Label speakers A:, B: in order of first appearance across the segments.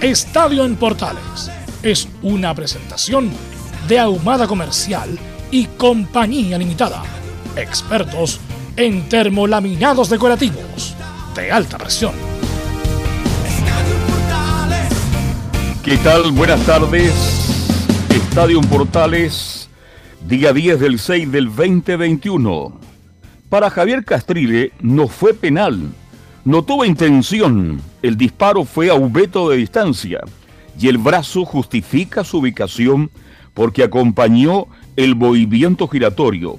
A: Estadio en Portales es una presentación de Ahumada Comercial y Compañía Limitada. Expertos en termolaminados decorativos de alta presión.
B: ¿Qué tal? Buenas tardes. Estadio Portales, día 10 del 6 del 2021. Para Javier Castrile no fue penal, no tuvo intención. El disparo fue a un veto de distancia y el brazo justifica su ubicación porque acompañó el movimiento giratorio,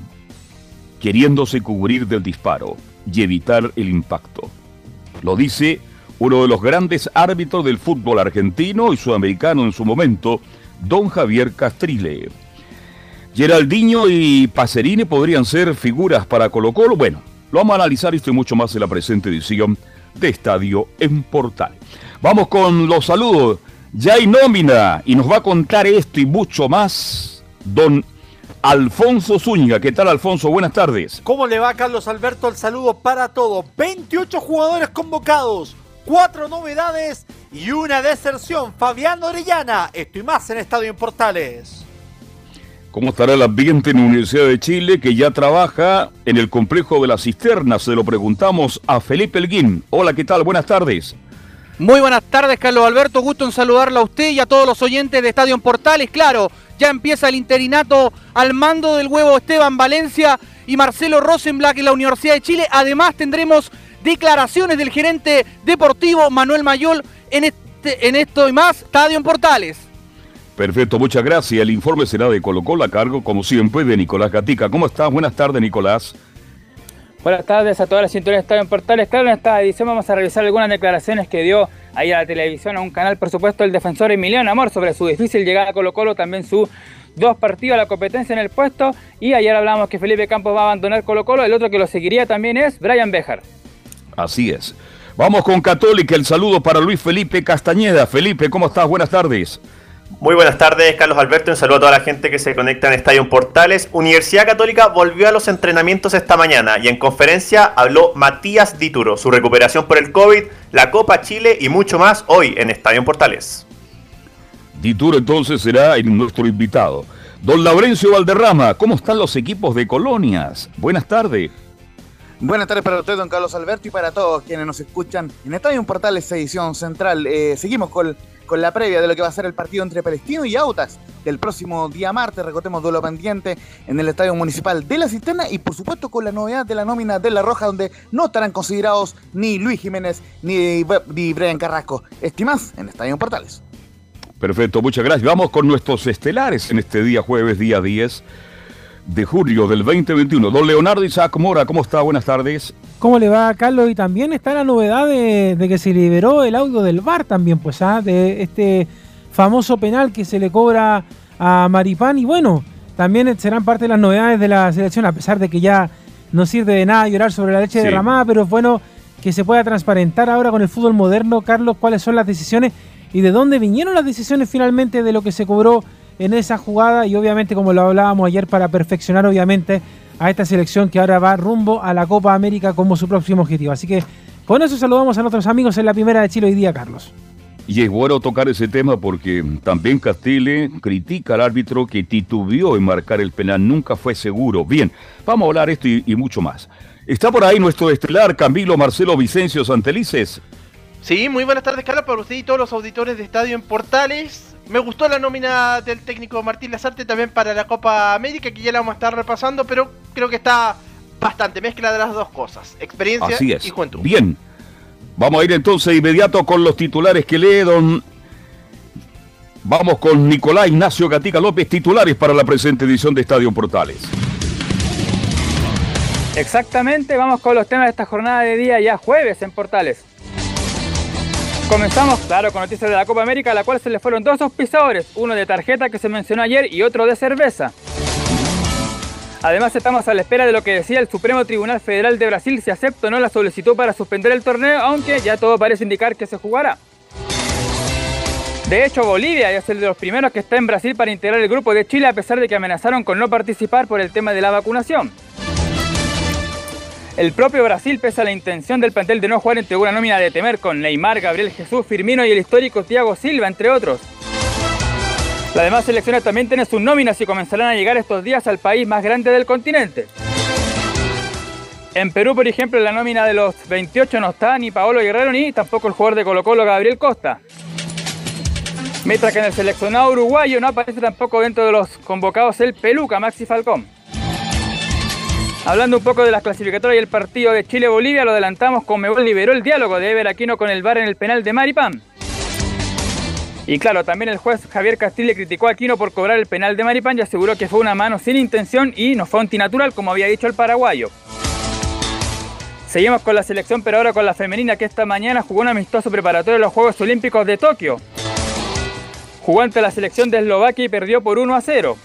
B: queriéndose cubrir del disparo y evitar el impacto. Lo dice uno de los grandes árbitros del fútbol argentino y sudamericano en su momento, don Javier Castrile. Geraldinho y Pacerini podrían ser figuras para Colo Colo. Bueno, lo vamos a analizar esto y mucho más en la presente edición de Estadio en Portal. Vamos con los saludos. Ya hay nómina y nos va a contar esto y mucho más don Alfonso Zúñiga. ¿Qué tal, Alfonso? Buenas tardes.
C: ¿Cómo le va, Carlos Alberto? El saludo para todos. 28 jugadores convocados, cuatro novedades y una deserción. Fabián Orellana. Esto y más en Estadio en Portales.
B: ¿Cómo estará el ambiente en la Universidad de Chile que ya trabaja en el complejo de la cisterna? Se lo preguntamos a Felipe Elguín. Hola, ¿qué tal? Buenas tardes.
D: Muy buenas tardes, Carlos Alberto. Gusto en saludarla a usted y a todos los oyentes de Estadio en Portales. Claro, ya empieza el interinato al mando del huevo Esteban Valencia y Marcelo Rosenblatt en la Universidad de Chile. Además, tendremos declaraciones del gerente deportivo Manuel Mayol en, este, en esto y más, Estadio en Portales.
B: Perfecto, muchas gracias. El informe será de Colo Colo a cargo, como siempre, de Nicolás Gatica. ¿Cómo estás? Buenas tardes, Nicolás.
E: Buenas tardes a todas las cinturas de Estadio en Portales. Claro, en esta edición vamos a revisar algunas declaraciones que dio ahí a la televisión, a un canal, por supuesto, el defensor Emiliano Amor sobre su difícil llegada a Colo Colo, también su dos partidos a la competencia en el puesto. Y ayer hablamos que Felipe Campos va a abandonar Colo Colo. El otro que lo seguiría también es Brian Bejar.
B: Así es. Vamos con Católica. El saludo para Luis Felipe Castañeda. Felipe, ¿cómo estás? Buenas tardes.
F: Muy buenas tardes, Carlos Alberto. Un saludo a toda la gente que se conecta en Estadio Portales. Universidad Católica volvió a los entrenamientos esta mañana y en conferencia habló Matías Dituro, su recuperación por el COVID, la Copa Chile y mucho más hoy en Estadio Portales.
B: Dituro entonces será nuestro invitado. Don Laurencio Valderrama, ¿cómo están los equipos de colonias? Buenas tardes.
G: Buenas tardes para usted, don Carlos Alberto, y para todos quienes nos escuchan en Estadio Portales edición central. Eh, seguimos con con la previa de lo que va a ser el partido entre Palestino y Autas del próximo día martes. Recordemos duelo pendiente en el Estadio Municipal de la Cisterna y por supuesto con la novedad de la nómina de La Roja donde no estarán considerados ni Luis Jiménez ni, ni Brian Carrasco. Estimás en Estadio Portales.
B: Perfecto, muchas gracias. Vamos con nuestros estelares en este día jueves, día 10 de julio del 2021. Don Leonardo Isaac Mora, ¿cómo está? Buenas tardes.
H: ¿Cómo le va, Carlos? Y también está la novedad de, que se liberó el audio del VAR también, pues, ¿ah? de este famoso penal que se le cobra a Maripán. Y bueno, también serán parte de las novedades de la selección, a pesar de que ya no sirve de nada llorar sobre la leche derramada, pero es bueno que se pueda transparentar ahora con el fútbol moderno, Carlos, cuáles son las decisiones y de dónde vinieron las decisiones finalmente de lo que se cobró en esa jugada y obviamente como lo hablábamos ayer para perfeccionar obviamente a esta selección que ahora va rumbo a la Copa América como su próximo objetivo. Así que con eso saludamos a nuestros amigos en la primera de Chile hoy día, Carlos.
B: Y es bueno tocar ese tema porque también Castile critica al árbitro que titubeó en marcar el penal, nunca fue seguro. Bien, vamos a hablar esto y, y mucho más. Está por ahí nuestro estelar Camilo Marcelo Vicencio Santelices.
I: Sí, muy buenas tardes, Carlos, para usted y todos los auditores de Estadio en Portales. Me gustó la nómina del técnico Martín Lazarte también para la Copa América, que ya la vamos a estar repasando, pero creo que está bastante mezcla de las dos cosas, experiencia
B: Así es.
I: y juventud.
B: Bien. Vamos a ir entonces inmediato con los titulares que lee don... Vamos con Nicolás Ignacio Gatica López, titulares para la presente edición de Estadio Portales.
E: Exactamente, vamos con los temas de esta jornada de día ya jueves en Portales. Comenzamos, claro, con noticias de la Copa América, a la cual se le fueron dos auspiciadores, uno de tarjeta que se mencionó ayer y otro de cerveza. Además estamos a la espera de lo que decía el Supremo Tribunal Federal de Brasil si acepta o no la solicitud para suspender el torneo, aunque ya todo parece indicar que se jugará. De hecho, Bolivia es el de los primeros que está en Brasil para integrar el grupo de Chile a pesar de que amenazaron con no participar por el tema de la vacunación. El propio Brasil, pese a la intención del plantel de no jugar, entregó una nómina de temer con Neymar, Gabriel Jesús, Firmino y el histórico Thiago Silva, entre otros. Las demás selecciones también tienen sus nóminas y comenzarán a llegar estos días al país más grande del continente. En Perú, por ejemplo, en la nómina de los 28 no está ni Paolo Guerrero ni tampoco el jugador de Colo Colo Gabriel Costa. Mientras que en el seleccionado uruguayo no aparece tampoco dentro de los convocados el Peluca Maxi Falcón. Hablando un poco de las clasificatorias y el partido de Chile-Bolivia, lo adelantamos con Mebol liberó el diálogo de Ever Aquino con el VAR en el penal de Maripán. Y claro, también el juez Javier Castille criticó a Aquino por cobrar el penal de Maripán y aseguró que fue una mano sin intención y no fue antinatural como había dicho el paraguayo. Seguimos con la selección, pero ahora con la femenina que esta mañana jugó un amistoso preparatorio de los Juegos Olímpicos de Tokio. Jugó ante la selección de Eslovaquia y perdió por 1 a 0.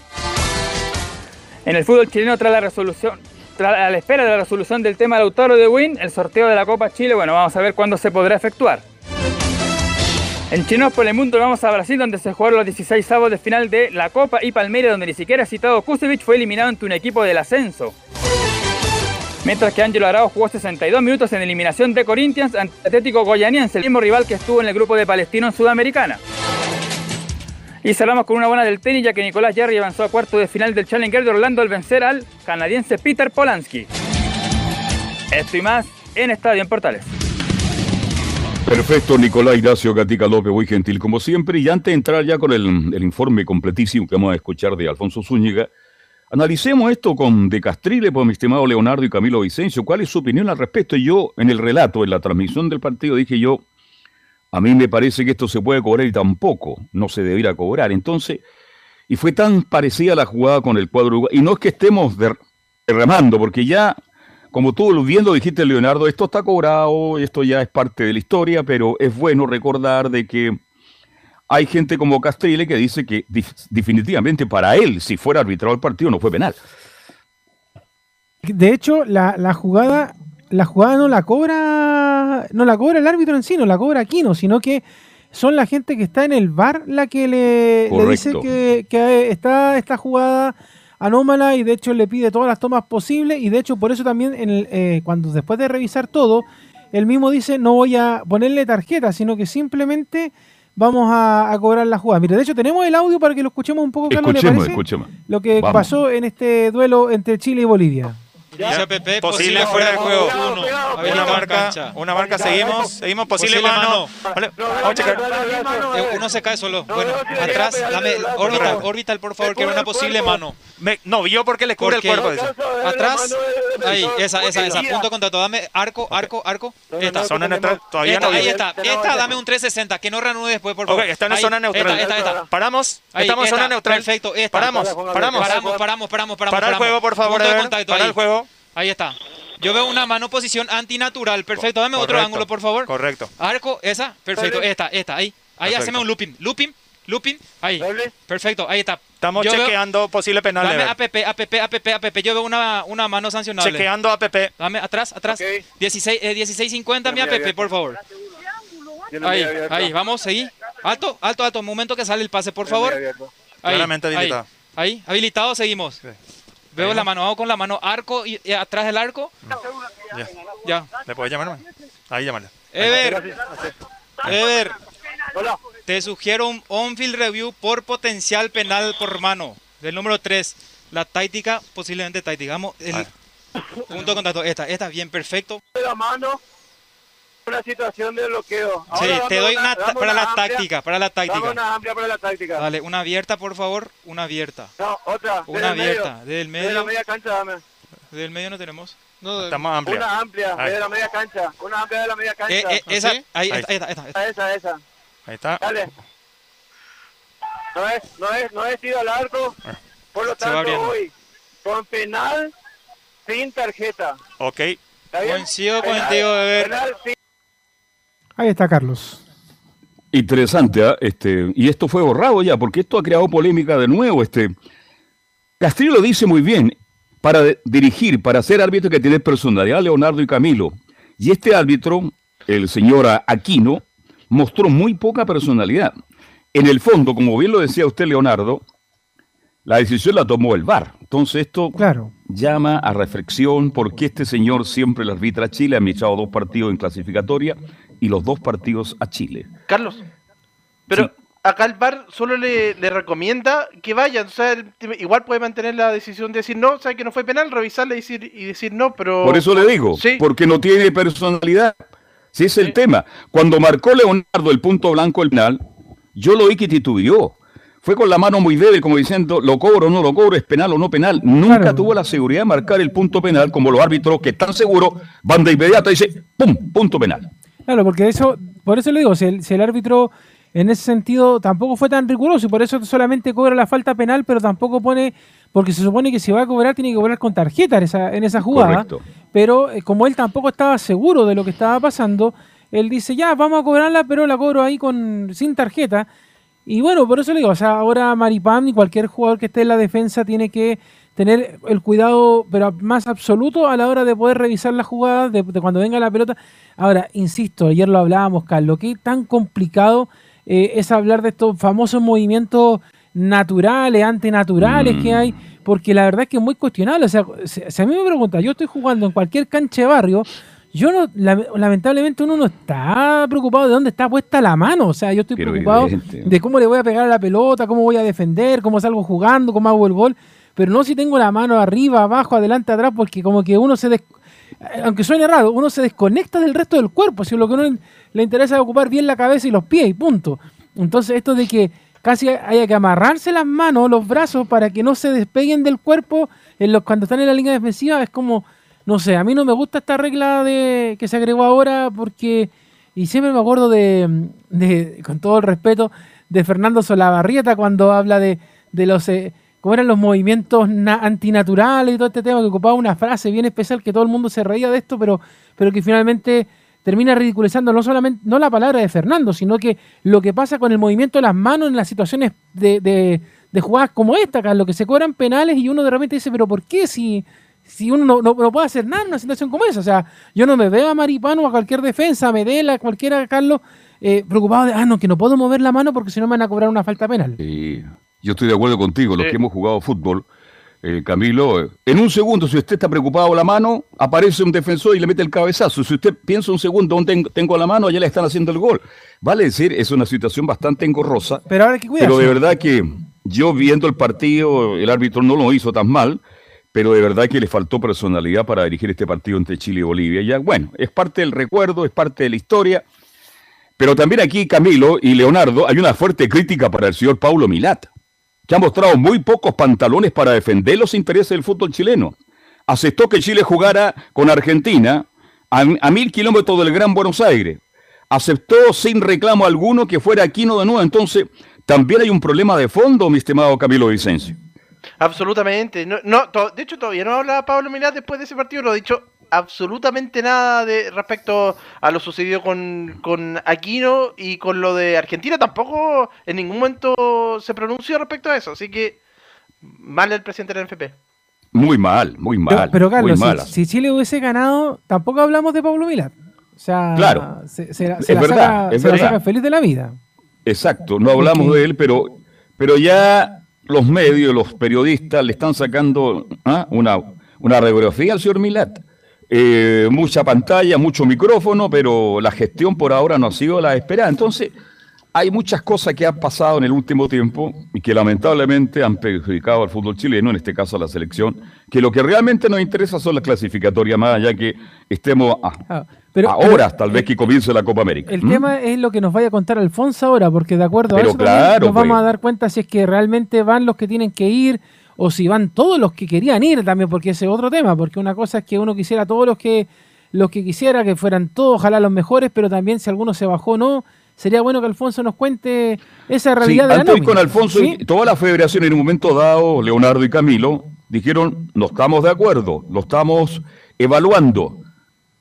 E: En el fútbol chileno, tras la resolución, a la espera de la resolución del tema Lautaro de Win, el sorteo de la Copa Chile, bueno, vamos a ver cuándo se podrá efectuar. En Chinos por el Mundo vamos a Brasil, donde se jugaron los 16 sábados de final de la Copa y Palmeiras, donde ni siquiera citado Kusevich fue eliminado ante un equipo del ascenso. Mientras que Ángelo Arao jugó 62 minutos en eliminación de Corinthians ante Atlético Goianiense, el mismo rival que estuvo en el grupo de Palestino en Sudamericana. Y cerramos con una buena del tenis, ya que Nicolás Jarry avanzó a cuarto de final del Challenger de Orlando al vencer al canadiense Peter Polanski. Esto y más en Estadio en Portales.
B: Perfecto, Nicolás Ignacio Gatica López, muy gentil como siempre. Y antes de entrar ya con el, informe completísimo que vamos a escuchar de Alfonso Zúñiga, analicemos esto con De Castrile, por mi estimado Leonardo y Camilo Vicencio. ¿Cuál es su opinión al respecto? Yo, en el relato, en la transmisión del partido, dije yo, a mí me parece que esto se puede cobrar y tampoco no se debiera cobrar. Entonces, y fue tan parecida la jugada con el cuadro. Y no es que estemos derramando, porque ya, como tú viendo dijiste, Leonardo, esto está cobrado, esto ya es parte de la historia, pero es bueno recordar de que hay gente como Castrile que dice que definitivamente para él, si fuera arbitrado el partido, no fue penal.
H: De hecho, la jugada la jugada no la cobra no la cobra el árbitro en sí, no la cobra Aquino, sino que son la gente que está en el bar la que le, le dice que, que, está esta jugada anómala y de hecho le pide todas las tomas posibles y de hecho por eso también en el, eh, cuando después de revisar todo, él mismo dice no voy a ponerle tarjeta, sino que simplemente vamos a, a cobrar la jugada. Mira, de hecho tenemos el audio para que lo escuchemos un poco, Carlos,
B: escuchemos, escuchemos.
H: Lo que vamos. pasó en este duelo entre Chile y Bolivia.
J: Dice Pepe, posible, posible fuera de juego. Uno. Una marca, una marca, seguimos, seguimos, posible, posible mano. mano. Vamos a checar.
K: Uno se cae solo. Bueno, atrás, dame orbital, orbital, por favor, que era una posible mano.
J: Me, no, vio porque le cubre porque el cuerpo. Dice.
K: Atrás, ahí, esa, esa, esa. Punto de contacto. Dame arco, arco, arco.
J: Esta. Zona neutral, todavía
K: esta,
J: no.
K: Ahí está. Esta, dame un 360, que no reanude después, por favor.
J: Ok, está en ahí, zona neutral.
K: Esta, esta, esta.
J: Paramos, ahí, estamos en zona neutral.
K: Perfecto, esta.
J: Paramos, paramos.
K: Paramos, paramos, paramos.
J: Para el juego, por favor, Para el juego.
K: Ahí está. Yo veo una mano posición antinatural. Perfecto. Dame
J: Correcto.
K: otro ángulo, por favor.
J: Correcto.
K: Arco, esa. Perfecto. Esta, esta. Ahí. Ahí
J: Perfecto.
K: haceme un looping. Looping. Looping. Ahí. Perfecto. Ahí está.
J: Estamos
K: Yo
J: chequeando
K: veo,
J: posible penal.
K: Dame. APP, APP, APP, APP. Yo veo una, una mano sancionable.
J: Chequeando APP.
K: Dame atrás, atrás. Okay. 16, eh, 1650 mi APP, por favor. Ahí, ahí. Vamos, seguí. Alto, alto, alto. Momento que sale el pase, por favor. Ahí,
J: Claramente habilitado.
K: Ahí, ahí. habilitado, seguimos. Sí. Veo la mano, hago con la mano arco y, y atrás del arco.
J: Ya.
K: ya.
J: ¿Le puedes llamar? Man? Ahí llamarle.
K: Ever. Ever. Te sugiero un on-field review por potencial penal por mano. Del número 3. La táctica, posiblemente táctica. Vamos, el punto de contacto. Esta, esta, bien, perfecto.
L: La mano. Una situación de bloqueo.
K: Sí, te doy una, para la
L: amplia-
K: táctica, para la
L: Dame
K: táctica.
L: una amplia para la táctica.
K: Dale, una abierta, por favor, una abierta.
L: No, otra. desde
K: Una
L: el medio.
K: abierta, desde el
L: Desde la
K: medio.
L: media cancha dame.
K: Desde el medio no tenemos.
J: Estamos amplia.
L: Una amplia,
J: Ahí.
L: desde la media cancha. Una amplia de la media cancha.
K: Eh, eh, esa,
J: ¿Sí?
K: ahí,
J: Ahí.
K: está, ahí está, ahí está.
L: Esa, esa.
J: Ahí está.
L: Dale. No es, no es, no es tiro al arco. Por lo
K: Se va
L: tanto,
K: abriendo.
L: hoy, con penal, sin tarjeta.
J: Ok.
L: ¿Está?
K: Coincido
L: Penal-
K: contigo, Beber.
L: penal sin
H: Ahí está Carlos.
B: Interesante, ¿ah? este, y esto fue borrado ya, porque esto ha creado polémica de nuevo. Este, Castrillo lo dice muy bien, para dirigir, para ser árbitro que tener personalidad, Leonardo y Camilo. Y este árbitro, el señor Aquino, mostró muy poca personalidad. En el fondo, como bien lo decía usted, Leonardo, la decisión la tomó el VAR. Entonces esto
H: Claro.
B: llama a reflexión porque este señor siempre le arbitra a Chile, ha echado dos partidos en clasificatoria y los dos partidos a Chile.
I: Carlos, pero acá el VAR solo le, le recomienda que vayan. O sea, igual puede mantener la decisión de decir no, sabe que no fue penal, revisarla y decir, y decir no, pero.
B: Por eso le digo,
I: Sí.
B: porque no tiene personalidad. Si es el tema. Cuando marcó Leonardo el punto blanco del penal, yo lo vi que titubeó. Fue con la mano muy débil, como diciendo, lo cobro o no lo cobro, es penal o no penal. Nunca
H: Claro.
B: tuvo la seguridad de marcar el punto penal, como los árbitros que están seguros, van de inmediato y dicen, ¡pum! Punto penal.
H: Claro, porque eso, por eso le digo, si el, si el árbitro en ese sentido tampoco fue tan riguroso y por eso solamente cobra la falta penal, pero tampoco pone, porque se supone que si va a cobrar tiene que cobrar con tarjeta en esa, en esa jugada.
B: Correcto.
H: Pero eh, como él tampoco estaba seguro de lo que estaba pasando, él dice, ya, vamos a cobrarla, pero la cobro ahí con sin tarjeta. Y bueno, por eso le digo, o sea, ahora Maripán y cualquier jugador que esté en la defensa tiene que tener el cuidado, pero más absoluto a la hora de poder revisar la jugada, de, de cuando venga la pelota. Ahora, insisto, ayer lo hablábamos, Carlos, qué tan complicado eh, es hablar de estos famosos movimientos naturales, antinaturales que hay, porque la verdad es que es muy cuestionable. O sea, si, si a mí me pregunta, yo estoy jugando en cualquier cancha de barrio, yo no, la- lamentablemente uno no está preocupado de dónde está puesta la mano. O sea, yo estoy preocupado
B: evidente.
H: de cómo le voy a pegar a la pelota, cómo voy a defender, cómo salgo jugando, cómo hago el gol. Pero no si tengo la mano arriba, abajo, adelante, atrás, porque como que uno se des- aunque suene raro, uno se desconecta del resto del cuerpo. Si lo que uno le interesa es ocupar bien la cabeza y los pies y punto. Entonces, esto de que casi haya que amarrarse las manos, los brazos, para que no se despeguen del cuerpo en los, cuando están en la línea defensiva, es como, no sé, a mí no me gusta esta regla de que se agregó ahora porque, y siempre me acuerdo de, de, con todo el respeto, de Fernando Solabarrieta cuando habla de, de los... eh, cómo eran los movimientos na- antinaturales y todo este tema, que ocupaba una frase bien especial que todo el mundo se reía de esto, pero, pero que finalmente termina ridiculizando no solamente no la palabra de Fernando, sino que lo que pasa con el movimiento de las manos en las situaciones de, de, de jugadas como esta, Carlos, que se cobran penales y uno de repente dice, pero ¿por qué si, si uno no, no, puede hacer nada en una situación como esa? O sea, yo no me veo a Maripano a cualquier defensa, a Medela, a cualquiera, Carlos, eh, preocupado de, ah, no, que no puedo mover la mano porque si no me van a cobrar una falta penal.
B: Sí, yo estoy de acuerdo contigo, los
I: Sí.
B: que hemos jugado fútbol, eh, Camilo, eh, en un segundo, si usted está preocupado la mano, aparece un defensor y le mete el cabezazo. Si usted piensa un segundo dónde tengo, la mano, allá le están haciendo el gol. Vale decir, es una situación bastante engorrosa,
H: Pero ahora hay que cuidarse.
B: pero de verdad que yo viendo el partido, el árbitro no lo hizo tan mal, pero de verdad que le faltó personalidad para dirigir este partido entre Chile y Bolivia. Ya, bueno, es parte del recuerdo, es parte de la historia. Pero también aquí, Camilo y Leonardo, hay una fuerte crítica para el señor Paulo Milat, que ha mostrado muy pocos pantalones para defender los intereses del fútbol chileno. Aceptó que Chile jugara con Argentina a, mil kilómetros del Gran Buenos Aires. Aceptó sin reclamo alguno que fuera Aquino de nuevo. Entonces, también hay un problema de fondo, mi estimado Camilo Vicencio.
I: Absolutamente. No, no, de hecho, todavía no habla Pablo Milán después de ese partido. No ha dicho absolutamente nada de respecto a lo sucedido con, con Aquino y con lo de Argentina. Tampoco en ningún momento se pronunció respecto a eso. Así que mal el presidente de la NFP.
B: Muy mal, muy
H: Pero,
B: mal.
H: pero, Carlos,
B: muy
H: si, Chile hubiese ganado, tampoco hablamos de Pablo Milat. O sea,
B: Claro.
H: se, se la,
B: Es
H: la
B: verdad,
H: saca,
B: es
H: se la saca feliz de la vida.
B: Exacto, no hablamos de él, pero, pero ya los medios, los periodistas le están sacando ¿ah? una, una radiografía al señor Milat. Eh, mucha pantalla, mucho micrófono, pero la gestión por ahora no ha sido la esperada. Entonces, hay muchas cosas que han pasado en el último tiempo y que lamentablemente han perjudicado al fútbol chileno, en este caso a la selección, que lo que realmente nos interesa son las clasificatorias más allá que estemos... ah,
H: Ah, Pero-
B: ahora tal vez que comience la Copa América.
H: El
B: ¿Mm?
H: tema es lo que nos vaya a contar Alfonso ahora, porque de acuerdo
B: Pero
H: a eso
B: claro,
H: nos vamos
B: pues.
H: a dar cuenta si es que realmente van los que tienen que ir o si van todos los que querían ir también, porque ese es otro tema, porque una cosa es que uno quisiera todos los que los que quisiera que fueran todos, ojalá los mejores, pero también si alguno se bajó o no, sería bueno que Alfonso nos cuente esa
B: Sí,
H: realidad de la
B: antes con Alfonso
H: ¿Sí?
B: y toda la federación en un momento dado, Leonardo y Camilo, dijeron, no estamos de acuerdo, lo estamos evaluando.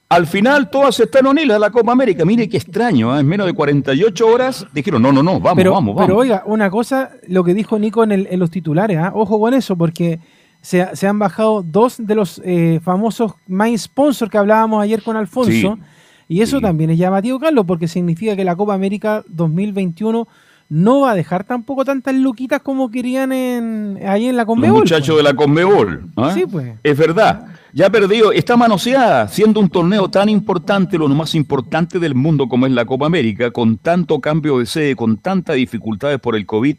B: Al final todas están unidas a la Copa América. Mire qué extraño, ¿eh? en menos de 48 horas dijeron, no, no, no, vamos,
H: pero,
B: vamos, vamos.
H: Pero oiga, una cosa, lo que dijo Nico en, el- en los titulares, ¿ah? ojo con eso, porque se, se han bajado dos de los eh, famosos main sponsors que hablábamos ayer con Alfonso.
B: Sí,
H: y eso también es llamativo, Carlos, porque significa que la Copa América 2021 no va a dejar tampoco tantas luquitas como querían en, ahí en la
B: Los
H: Conmebol.
B: muchachos de la Conmebol. ¿ah?
H: Sí, pues.
B: Es verdad. Ya perdió, está manoseada, siendo un torneo tan importante, lo más importante del mundo como es la Copa América, con tanto cambio de sede, con tantas dificultades por el COVID.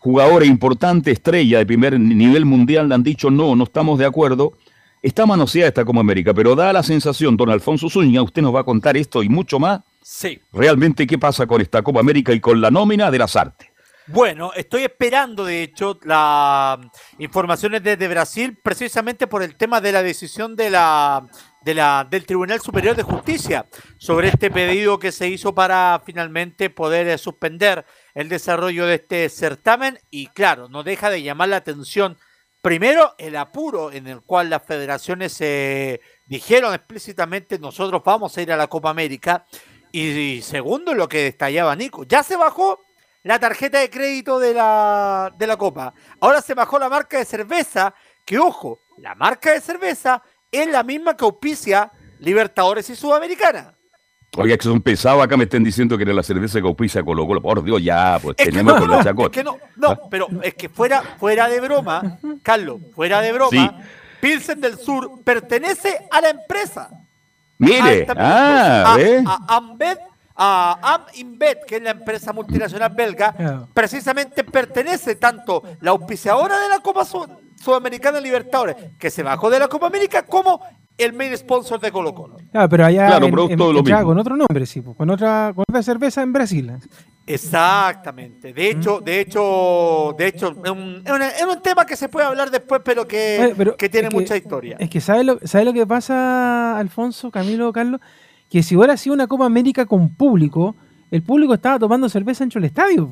B: Jugadores importantes, estrella de primer nivel mundial, le han dicho no, no estamos de acuerdo. Está manoseada esta Copa América, pero da la sensación, don Alfonso Zúñiga, usted nos va a contar esto y mucho más.
C: Sí.
B: Realmente, ¿qué pasa con esta Copa América y con la nómina de las artes?
C: Bueno, estoy esperando, de hecho, las informaciones desde Brasil, precisamente por el tema de la decisión de la, de la, del Tribunal Superior de Justicia sobre este pedido que se hizo para finalmente poder eh, suspender el desarrollo de este certamen. Y claro, no deja de llamar la atención, primero, el apuro en el cual las federaciones eh, dijeron explícitamente nosotros vamos a ir a la Copa América. Y, segundo, lo que detallaba Nico, ya se bajó la tarjeta de crédito de la, de la Copa. Ahora se bajó la marca de cerveza, que ojo, la marca de cerveza es la misma que auspicia Libertadores y Sudamericana.
B: Oiga, que son pesados acá, me están diciendo que era la cerveza que auspicia Colo Colo. Por Dios, ya, pues
C: Es
B: tenemos
C: no,
B: con la
C: es
B: chacota.
C: que no, no, pero es que fuera, fuera de broma, Carlos, fuera de broma,
B: Sí.
C: Pilsen del Sur pertenece a la empresa.
B: Mire,
C: a,
B: ah,
C: a-
B: ¿ve?
C: a Ambed, a que es la empresa multinacional belga, precisamente pertenece tanto la auspiciadora de la Copa Su- Sudamericana Libertadores, que se bajó de la Copa América, como el main sponsor de Colo Colo.
H: Claro, pero allá
B: Claro,
H: en-
B: producto
H: en-
B: de lo
H: ya
B: mismo.
H: con otro nombre, sí, pues, con otra, con otra cerveza en Brasil.
C: Exactamente. De hecho, de hecho, de hecho, es un, es un tema que se puede hablar después, pero que,
H: Oye, pero
C: que tiene mucha historia.
H: Es que ¿sabes lo, ¿sabe lo que pasa, Alfonso, Camilo, Carlos? Que si hubiera sido una Copa América con público, el público estaba tomando cerveza en el estadio.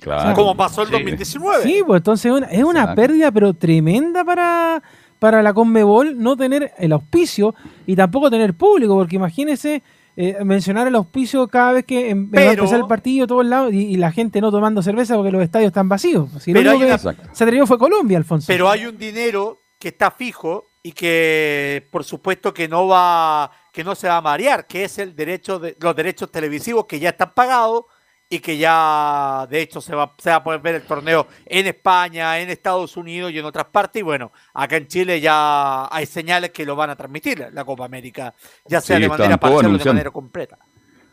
B: Claro.
C: Como pasó el
B: Sí.
C: 2019.
H: Sí, pues entonces es una, es una
B: Exacto.
H: pérdida, pero tremenda para, para la Conmebol no tener el auspicio y tampoco tener público, porque imagínese eh, mencionar el auspicio cada vez que em- va a empezar el partido todos lados y, y la gente no tomando cerveza porque los estadios están vacíos. Si lo
C: Pero
H: único
C: hay
H: que
C: una-
H: se atrevió fue Colombia, Alfonso.
C: Pero hay un dinero que está fijo y que por supuesto que no va que no se va a marear, que es el derecho de los derechos televisivos que ya están pagados y que ya de hecho se va, se va a poder ver el torneo en España, en Estados Unidos y en otras partes. Y bueno, acá en Chile ya hay señales que lo van a transmitir la Copa América, ya sea
B: Sí,
C: de manera parcial o de manera completa.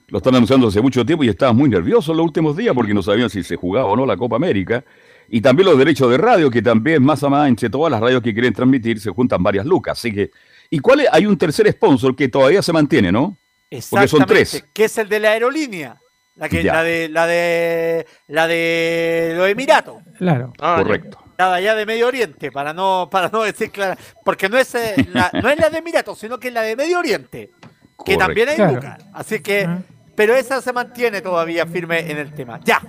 B: Lo están anunciando hace mucho tiempo y estaban muy nerviosos los últimos días porque no sabían si se jugaba o no la Copa América. Y también los derechos de radio, que también más a más entre todas las radios que quieren transmitir se juntan varias lucas. Así que, ¿y cuál es? Hay un tercer sponsor que todavía se mantiene, ¿no? Porque son tres.
C: Que es el de la aerolínea. La, que,
B: Ya.
C: la de la de la de los Emiratos.
H: Claro.
B: Correcto.
C: La de allá de Medio Oriente, para no, para no decir clara, porque no es, eh, la, no es la de Emiratos, sino que es la de Medio Oriente, que también hay
H: Claro.
C: Así que,
H: Ajá.
C: pero esa se mantiene todavía firme en el tema. Ya,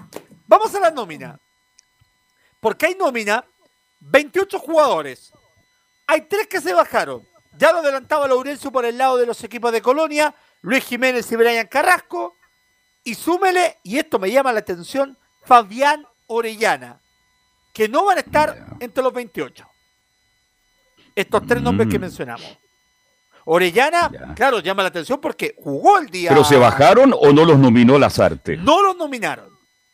C: vamos a la nómina. Porque hay nómina, 28 jugadores. Hay tres que se bajaron. Ya lo adelantaba Laurencio por el lado de los equipos de Colonia, Luis Jiménez y Brian Carrasco. Y súmele, y esto me llama la atención, Fabián Orellana, que no van a estar entre los 28. Estos tres nombres que
B: Mm.
C: mencionamos. Orellana,
B: Ya.
C: claro, llama la atención porque jugó el día.
B: ¿Pero se bajaron o no los nominó las artes?
C: No los nominaron.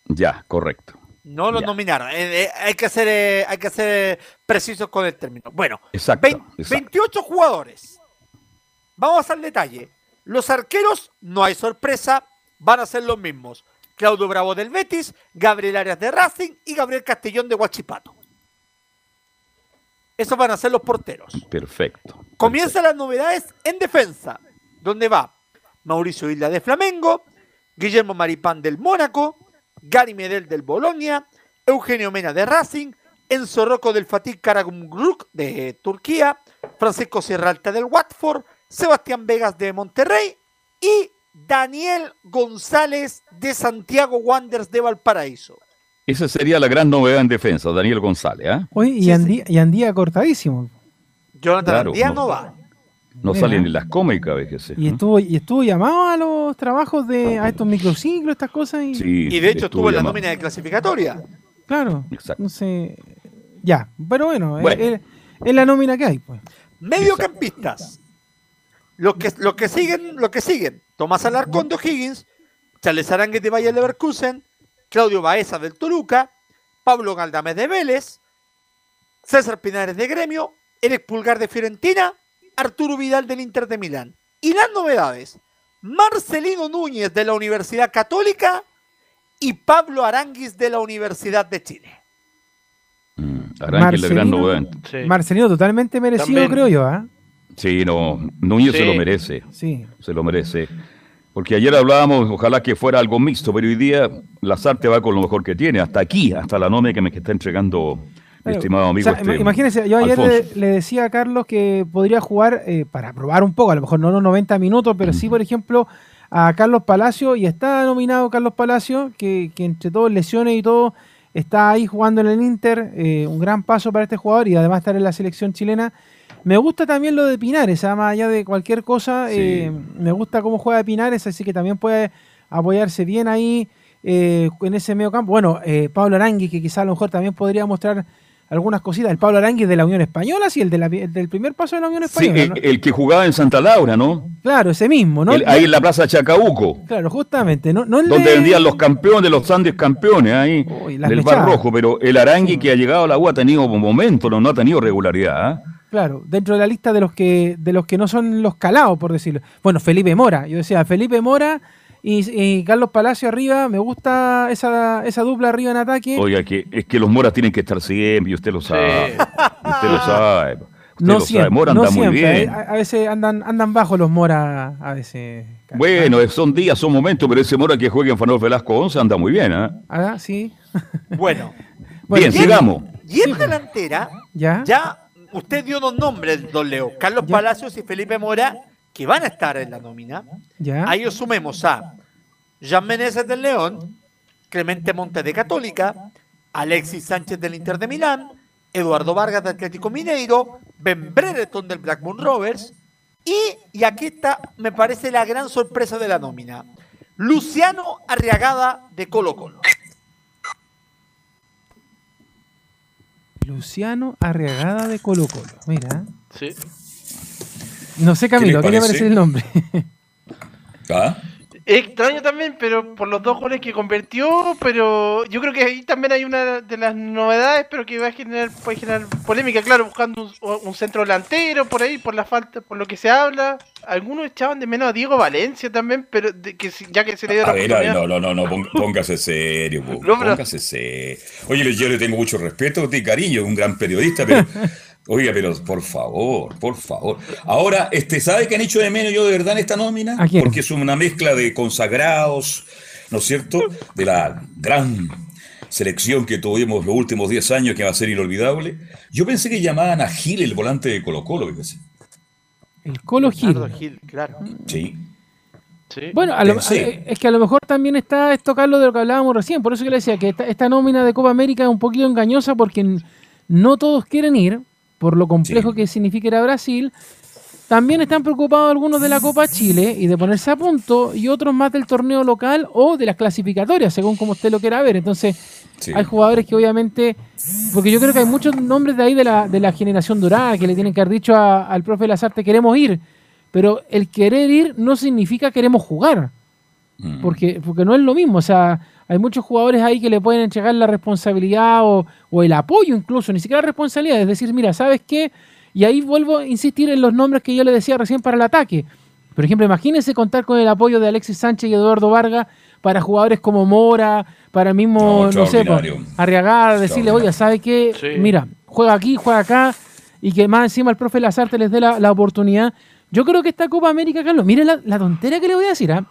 B: Ya, correcto.
C: No los
B: Ya.
C: nominaron. Eh, eh, hay que ser, eh, hay que ser eh, precisos con el término. Bueno,
B: Exacto, exacto.
C: 28 jugadores. Vamos al detalle. Los arqueros, no hay sorpresa, van a ser los mismos. Claudio Bravo del Betis, Gabriel Arias de Racing y Gabriel Castellón de Huachipato. Esos van a ser los porteros.
B: Perfecto.
C: Comienzan las novedades en defensa, donde va Mauricio Isla de Flamengo, Guillermo Maripán del Mónaco, Gary Medel del Bolonia, Eugenio Mena de Racing, Enzo Rocco del Fatih Karagümrük de Turquía, Francisco Sierralta del Watford, Sebastián Vegas de Monterrey y Daniel González de Santiago Wanderers de Valparaíso.
M: Esa sería la gran novedad en defensa, Daniel González. ¿ah?
H: Oye, y, Andía, y Andía cortadísimo.
C: Jonathan
M: Claro,
C: Andía
M: no.
C: no va.
M: No
H: Mira.
M: salen ni las cómicas, veces.
H: Y estuvo, y estuvo llamado a los trabajos de a estos microciclos, estas cosas. Y,
M: Sí,
C: Y de hecho estuvo en la
M: llamado.
C: nómina de clasificatoria.
H: Claro.
M: Exacto.
H: No sé. Ya, pero bueno, es- es la nómina que hay, pues.
C: Mediocampistas. Los que, los que siguen, los que siguen. Tomás Alarcón de O'Higgins, Charles Arangues de Bayer Leverkusen, Claudio Baeza del Toluca, Pablo Galdames de Vélez, César Pinares de Gremio, Eric Pulgar de Fiorentina, Arturo Vidal del Inter de Milán. Y las novedades, Marcelino Núñez de la Universidad Católica y Pablo Aranguis de la Universidad de Chile.
M: Aránguiz es la gran novedad.
H: Marcelino totalmente merecido,
M: También.
H: creo yo, ¿ah?
M: Sí, no, Núñez se
H: Sí.
M: lo merece.
H: Sí.
M: Se lo merece. Porque ayer hablábamos, ojalá que fuera algo mixto, pero hoy día Lazarte va con lo mejor que tiene. Hasta aquí, hasta la nómina que me que está entregando mi estimado amigo.
H: O sea,
M: este,
H: ima- imagínense, yo ayer le, decía a Carlos que podría jugar eh, para probar un poco, a lo mejor no los 90 minutos, pero sí, por ejemplo, a Carlos Palacio, y está nominado Carlos Palacio, que, que entre todos lesiones y todo, está ahí jugando en el Inter, eh, un gran paso para este jugador y además estar en la selección chilena. Me gusta también lo de Pinares, ah, más allá de cualquier cosa, eh, me gusta cómo juega Pinares, así que también puede apoyarse bien ahí eh, en ese medio campo. Bueno, eh, Pablo Arangui, que quizá a lo mejor también podría mostrar algunas cositas. El Pablo Arangui de la Unión Española, sí, el, de la- el del primer paso de la Unión
M: Sí,
H: Española.
M: el,
H: ¿no?
M: el que jugaba en Santa Laura, ¿no?
H: Claro, ese mismo, ¿no?
M: El- ahí en la Plaza Chacabuco,
H: Claro, justamente. No,
M: donde
H: de-
M: vendían los campeones, los Andes campeones, ahí,
H: las
M: del Bar. Rojo. Pero el Arangui que ha llegado a la U ha tenido momentos, no, no ha tenido regularidad. ¿ah?
H: Claro, dentro de la lista de los que de los que no son los calados, por decirlo. Bueno, Felipe Mora. Yo decía, Felipe Mora y, y Carlos Palacio arriba. Me gusta esa, esa dupla arriba en ataque.
M: Oiga, que, es que los moras tienen que estar siempre, y usted lo sabe. Usted lo sabe. Usted
H: no
M: lo
H: siempre,
M: sabe. Mora
H: no
M: anda muy
H: siempre.
M: bien.
H: A, a veces andan andan bajo los Mora, a veces.
M: Bueno, son días, son momentos, pero ese Mora que juega en Fanol Velasco 11 anda muy bien, ¿ah?
H: Ah, sí.
C: Bueno,
M: Bien,
C: y en-
M: sigamos.
C: Y en delantera,
H: ¿Ya?
C: ya usted dio dos nombres, don Leo. Carlos Palacios y Felipe Mora, que van a estar en la nómina.
H: ¿Ya?
C: A ellos sumemos a Jean Meneses del León, Clemente Montes de Católica, Alexis Sánchez del Inter de Milán, Eduardo Vargas del Atlético Mineiro, Ben Brereton del Blackburn Rovers y, y aquí está, me parece la gran sorpresa de la nómina, Luciano Arriagada de Colo Colo.
H: Luciano Arriagada de Colo Colo. Mira.
I: Sí.
H: No sé, Camilo, ¿qué
I: ¿Qué
H: le parece el nombre?
I: Es extraño también, pero por los dos goles que convirtió, pero yo creo que ahí también hay una de las novedades, pero que va a generar, puede generar polémica, claro, buscando un, un centro delantero por ahí, por la falta, por lo que se habla. Algunos echaban de menos a Diego Valencia también, pero de que ya que se le dio
B: A ver,
I: oportunidad.
B: no, no, no, pong- póngase serio,
I: No,
B: póngase serio. Oye, yo le tengo mucho respeto y cariño, es un gran periodista, pero, oiga, pero por favor, por favor. Ahora, este, ¿sabe qué han hecho de menos yo de verdad en esta nómina?
H: ¿A quién?
B: Porque es una mezcla de consagrados, ¿no es cierto? De la gran selección que tuvimos los últimos 10 años que va a ser inolvidable. Yo pensé que llamaban a Gil el volante de Colo Colo, fíjese.
H: El Colo Gil.
C: Leonardo Gil, claro.
B: Sí.
H: Bueno, a lo-
B: Pensé.
H: eh, es que a lo mejor también está esto, Carlos, de lo que hablábamos recién. Por eso que le decía que esta, esta nómina de Copa América es un poquito engañosa porque no todos quieren ir, por lo complejo que significa ir a Brasil. También están preocupados algunos de la Copa Chile y de ponerse a punto, y otros más del torneo local o de las clasificatorias, según como usted lo quiera ver. Entonces,
B: Sí.
H: hay jugadores que obviamente, porque yo creo que hay muchos nombres de ahí de la, de la generación dorada que le tienen que haber dicho a- al profe Lazarte, queremos ir, pero el querer ir no significa queremos jugar,
B: Mm.
H: porque, porque no es lo mismo, o sea, hay muchos jugadores ahí que le pueden entregar la responsabilidad o, o el apoyo incluso, ni siquiera la responsabilidad, es decir, mira, ¿sabes qué? Y ahí vuelvo a insistir en los nombres que yo le decía recién para el ataque. Por ejemplo, imagínense contar con el apoyo de Alexis Sánchez y Eduardo Vargas para jugadores como Mora, para el mismo,
B: No,
H: no, sé, pues. Arriagada, decirle, oye, ¿sabe qué?
I: Sí.
H: Mira, juega aquí, juega acá, y que más encima el profe Lazarte les dé la, la oportunidad. Yo creo que esta Copa América, Carlos, mire la, la tontería que le voy a decir, ¿ah?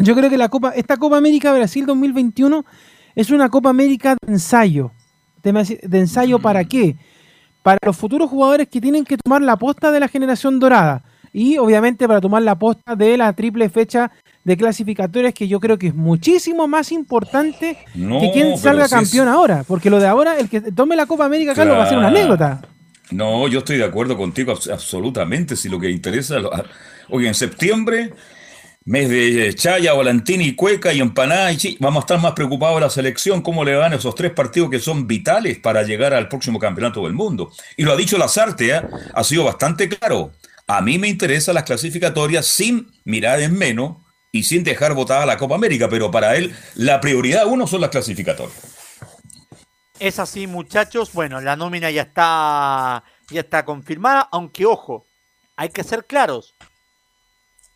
H: Yo creo que la Copa, esta Copa América Brasil 2021 es una Copa América de ensayo. ¿De, de ensayo para qué? Para los futuros jugadores que tienen que tomar la posta de la generación dorada. Y obviamente para tomar la posta de la triple fecha de clasificatorias que yo creo que es muchísimo más importante que quien salga campeón ahora. Porque lo de ahora, el que tome la Copa América, Carlos, va a ser una anécdota.
B: No, yo estoy de acuerdo contigo absolutamente. Si lo que interesa, oye, en septiembre, mes de Chaya, Volantini, Cueca y Empanada, y vamos a estar más preocupados de la selección, cómo le van esos tres partidos que son vitales para llegar al próximo campeonato del mundo. Y lo ha dicho Lazarte, ¿eh? ha sido bastante claro. A mí me interesan las clasificatorias sin mirar en menos y sin dejar votada la Copa América, pero para él la prioridad uno son las clasificatorias.
C: Es así, muchachos. Bueno, la nómina ya está, ya está confirmada, aunque ojo, hay que ser claros.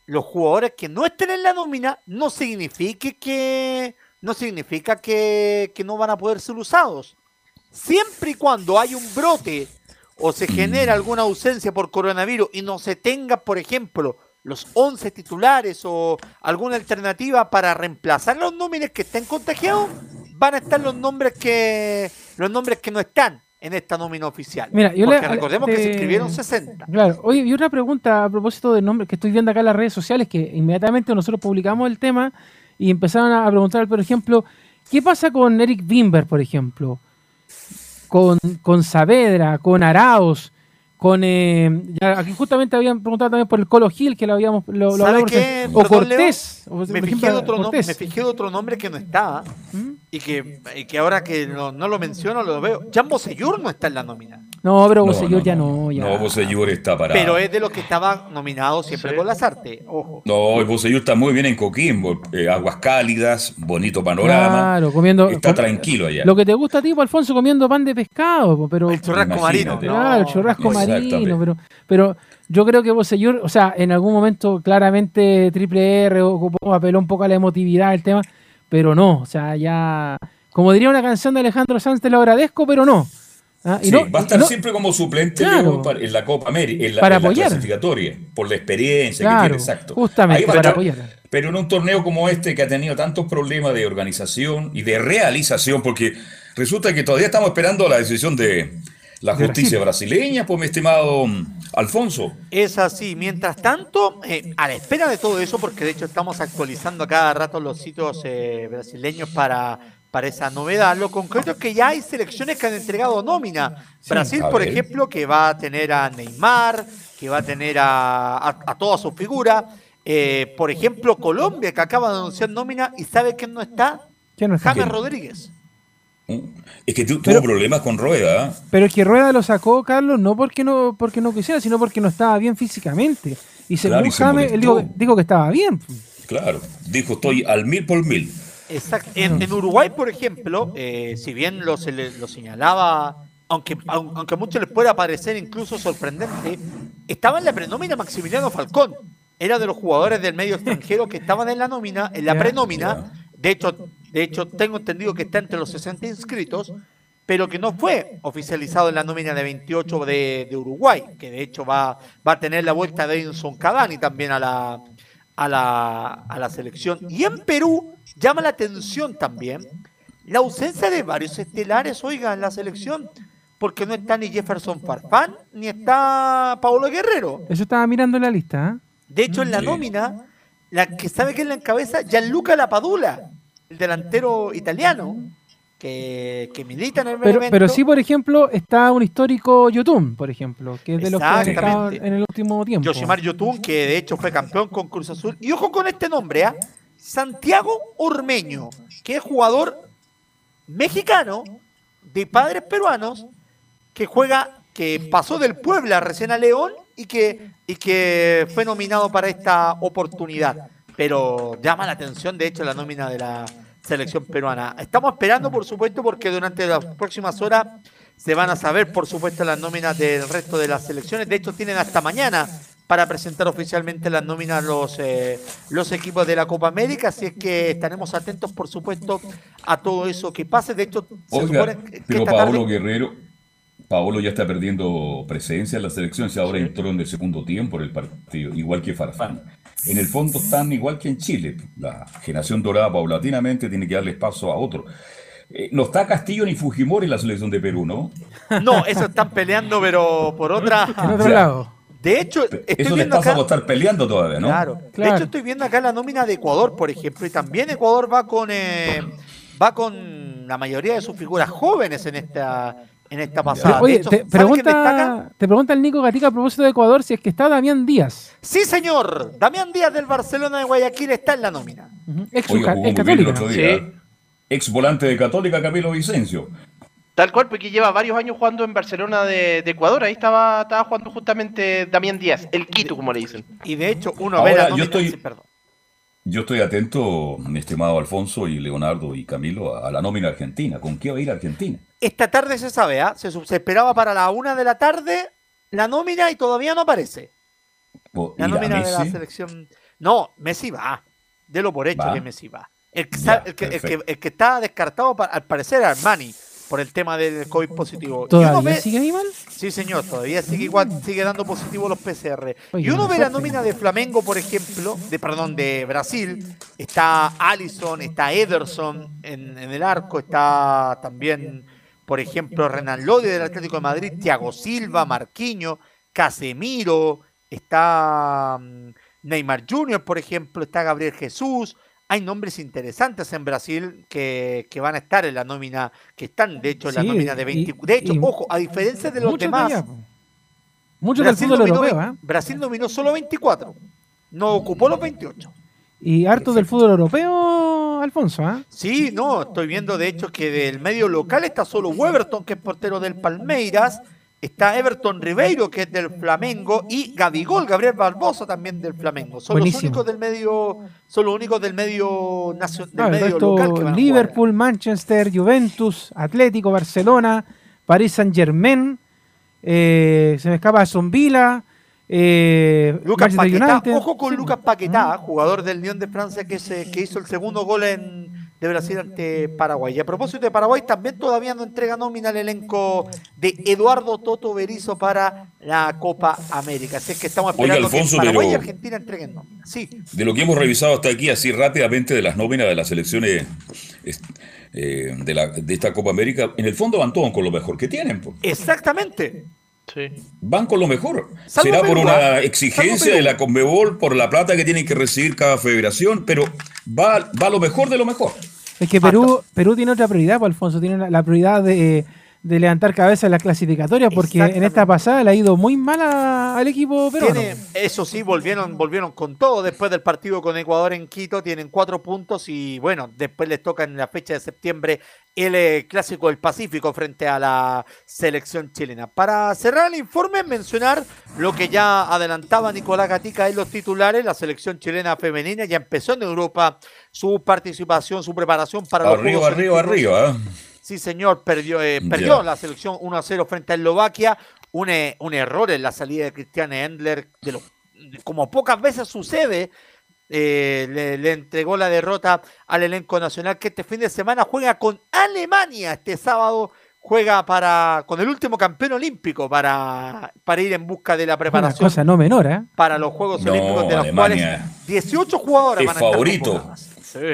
C: Los jugadores que no estén en la nómina no significa que no significa que, no van a poder ser usados. Siempre y cuando hay un brote o se genera alguna ausencia por coronavirus y no se tenga, por ejemplo, los 11 titulares o alguna alternativa para reemplazar los nombres que estén contagiados, van a estar los nombres que los nombres que no están en esta nómina oficial. Mira, Porque recordemos que se escribieron 60.
H: Claro. Oye, y otra pregunta a propósito de nombres que estoy viendo acá en las redes sociales, que inmediatamente nosotros publicamos el tema y empezaron a preguntar, por ejemplo, ¿qué pasa con Eric Bimber, por ejemplo? Con, con Saavedra, con Araos, con eh, aquí justamente habían preguntado también por el Colo Gil que lo habíamos lo, lo
C: o Cortés me, fijé de otro me fijé de otro nombre que no estaba ¿Mm? y, que, que ahora que no, lo menciono lo veo. Jan Bosellur no está en la nómina
H: no pero Bosellur ya no ya.
B: no Bosellur está para
C: pero es de los que estaba nominado siempre con las artes ojo.
B: No Bosellur está muy bien en Coquimbo eh, aguas cálidas bonito panorama.
H: Claro comiendo
B: está tranquilo allá.
H: Lo que te gusta a ti Alfonso comiendo pan de pescado pero
C: el churrasco marino
H: claro el churrasco marino pero, pero yo creo que vos, señor, o sea, en algún momento claramente Triple R apeló un poco a la emotividad del tema, pero no, o sea, ya, como diría una canción de Alejandro Sanz, te lo agradezco, pero no.
B: ¿Ah? Y no, va a estar siempre como suplente en la Copa América, en la,
H: para
B: clasificatoria, por la experiencia que tiene, exacto.
H: Justamente, para apoyar.
B: Pero en un torneo como este que ha tenido tantos problemas de organización y de realización, porque resulta que todavía estamos esperando la decisión de, la justicia brasileña, pues mi estimado Alfonso.
C: Es así. Mientras tanto, eh, a la espera de todo eso, porque de hecho estamos actualizando a cada rato los sitios eh, brasileños para, para esa novedad, lo concreto es que ya hay selecciones que han entregado nómina. Brasil, por ejemplo, que va a tener a Neymar, que va a tener a, a, toda su figura. Eh, por ejemplo, Colombia, que acaba de anunciar nómina y sabe quién no está.
H: ¿Quién no está?
C: James Rodríguez.
B: Es que tuvo problemas con Rueda.
H: Pero es que Rueda lo sacó, Carlos, no porque no porque no quisiera, sino porque no estaba bien físicamente. Y según James, él dijo, que estaba bien.
B: Claro, dijo estoy al mil por mil.
C: Exacto. En, Uruguay, por ejemplo, eh, si bien lo, lo señalaba, aunque, aunque a muchos les pueda parecer incluso sorprendente, estaba en la prenómina Maximiliano Falcón. Era de los jugadores del medio extranjero que estaban en la nómina, en la prenómina. De hecho, de hecho, tengo entendido que está entre los 60 inscritos, pero que no fue oficializado en la nómina de 28 de, Uruguay, que de hecho va, va a tener la vuelta de Edinson Cavani también a la, a, la, a la selección. Y en Perú llama la atención también la ausencia de varios estelares, oiga, en la selección, porque no está ni Jefferson Farfán ni está Paulo Guerrero.
H: Eso estaba mirando en la lista. ¿eh?
C: De hecho, en la nómina, la que sabe que es la encabeza, Gianluca Lapadula el delantero italiano que, milita en el
H: pero, pero sí, por ejemplo, está un histórico Yotun, por ejemplo, que es de los que han estado en el último tiempo.
C: Yoshimar Yotun, que de hecho fue campeón con Cruz Azul. Y ojo con este nombre, ¿ah? Santiago Ormeño, que es jugador mexicano de padres peruanos, que juega, que pasó del Puebla recién a León y que, y que fue nominado para esta oportunidad pero llama la atención, de hecho, la nómina de la selección peruana. Estamos esperando, por supuesto, porque durante las próximas horas se van a saber, por supuesto, las nóminas del resto de las selecciones. De hecho, tienen hasta mañana para presentar oficialmente las nóminas los, eh, los equipos de la Copa América, así es que estaremos atentos, por supuesto, a todo eso que pase. De hecho,
B: se supone que pero Pablo Guerrero, Paolo ya está perdiendo presencia en la selección, si ahora entró en el segundo tiempo en el partido, igual que Farfán. En el fondo están igual que en Chile. La generación dorada paulatinamente tiene que darle paso a otro. Eh, no está Castillo ni Fujimori en la selección de Perú, ¿no?
C: No, eso están peleando, pero por otra.
H: En otro lado.
C: De hecho, estoy
B: Eso les
C: viendo
B: pasa
C: acá.
B: por estar peleando todavía, ¿no?
C: Claro. De hecho, estoy viendo acá la nómina de Ecuador, por ejemplo, y también Ecuador va con eh, va con la mayoría de sus figuras jóvenes en esta en esta pasada.
H: Oye,
C: hecho,
H: te pregunta, te pregunta el Nico Gatica a propósito de Ecuador si es que está Damián Díaz.
C: Sí, señor. Damián Díaz del Barcelona de Guayaquil está en la nómina.
H: Ex,
B: jugó
H: ex
B: muy bien el
H: católica.
B: otro día. ¿eh? Ex volante de Católica, Camilo Vicencio.
I: Tal cual, porque lleva varios años jugando en Barcelona de, de Ecuador. Ahí estaba, estaba jugando justamente Damián Díaz, el Quito, como le dicen.
C: Y de hecho, uno ve la
B: Ahora, yo estoy,
C: perdón.
B: yo estoy atento, mi estimado Alfonso y Leonardo y Camilo, a, a la nómina argentina. ¿Con qué va a ir Argentina?
C: Esta tarde se sabe, ¿ah? se, se esperaba para la una de la tarde la nómina y todavía no aparece.
B: ¿O
C: La nómina de la selección. No, Messi va. Delo por hecho
B: ¿Va?
C: que Messi va. El que,
B: Ya,
C: sa- el que, el que-
B: perfecto.
C: el que está descartado, al parecer, Armani, por el tema del COVID positivo.
H: ¿Todavía
C: ve-
H: sigue ahí mal?
C: Sí, señor, todavía sigue igual, sigue dando positivo los PCR.
H: Oye,
C: y uno ve la nómina de Flamengo, por ejemplo, de perdón, de Brasil, está Allison, está Ederson en, en el arco, está también, por ejemplo, Renan Lodi del Atlético de Madrid, Thiago Silva, Marquinho, Casemiro, está mm, Neymar Jr., por ejemplo, está Gabriel Jesús. Hay nombres interesantes en Brasil que, que van a estar en la nómina, que están de hecho en la nómina de
H: y-
C: 20. De hecho,
H: y
C: ojo, a diferencia de los demás.
H: Muchos del fútbol
C: dominó,
H: europeo, ¿ah?
C: Brasil dominó solo 24. No ocupó los 28.
H: Y harto del fútbol europeo, Alfonso, ¿ah?
C: Sí, no, estoy viendo de hecho que del medio local está solo Weberton, que es portero del Palmeiras. Está Everton Ribeiro, que es del Flamengo, y Gabigol, Gabriel Barbosa también del Flamengo. Son los únicos del medio, son los únicos del medio nacio- del
H: No,
C: medio local que van a.
H: Liverpool, Manchester, Juventus, Atlético, Barcelona, París Saint Germain, se me escapa Aston Villa, eh,
C: Lucas Paquetá, ojo con Lucas Paquetá, jugador del Lyon de Francia que, se, que hizo el segundo gol en, de Brasil ante Paraguay. Y a propósito de Paraguay, también todavía no entrega nómina el elenco de Eduardo Toto Berizo para la Copa América. Así es que estamos
B: Oiga,
C: esperando
B: Alfonso,
C: que Paraguay y Argentina entreguen nómina. Sí,
B: De lo que hemos revisado hasta aquí, así rápidamente, de las nóminas de las selecciones es- eh, de, la- de esta Copa América, en el fondo van todos con lo mejor que tienen.
C: exactamente.
B: Van con lo mejor.
C: Salvo
B: Será por
C: Perú,
B: una
C: ¿ah?
B: exigencia de la Conmebol, por la plata que tienen que recibir cada federación, pero va, va lo mejor de lo mejor.
H: Es que Perú, Perú tiene otra prioridad, pues, Alfonso, tiene la, la prioridad de, de levantar cabeza en las clasificatorias, porque en esta pasada le ha ido muy mal a- al equipo peruano.
C: Tiene- eso sí, volvieron, volvieron con todo después del partido con Ecuador en Quito, tienen cuatro puntos y bueno, después les toca en la fecha de septiembre el eh, clásico del Pacífico frente a la selección chilena. Para cerrar el informe, mencionar lo que ya adelantaba Nicolás Gatica en los titulares, la selección chilena femenina ya empezó en Europa su participación, su preparación para los
B: Arriba,
C: Juegos
B: arriba,
C: Olímpicos.
B: arriba.
C: Sí, señor, perdió, eh, perdió la selección 1 a 0 frente a Eslovaquia. Un, eh, un error en la salida de Cristiane Endler, de lo, de- como pocas veces sucede. eh, le, le entregó la derrota al elenco nacional que este fin de semana juega con Alemania. Este sábado juega para con el último campeón olímpico para, para ir en busca de la
H: Una
C: preparación
H: cosa no menor, ¿eh?
C: para los Juegos
B: No,
C: Olímpicos de los
B: Alemania
C: cuales 18 jugadores
B: Es
C: van a estar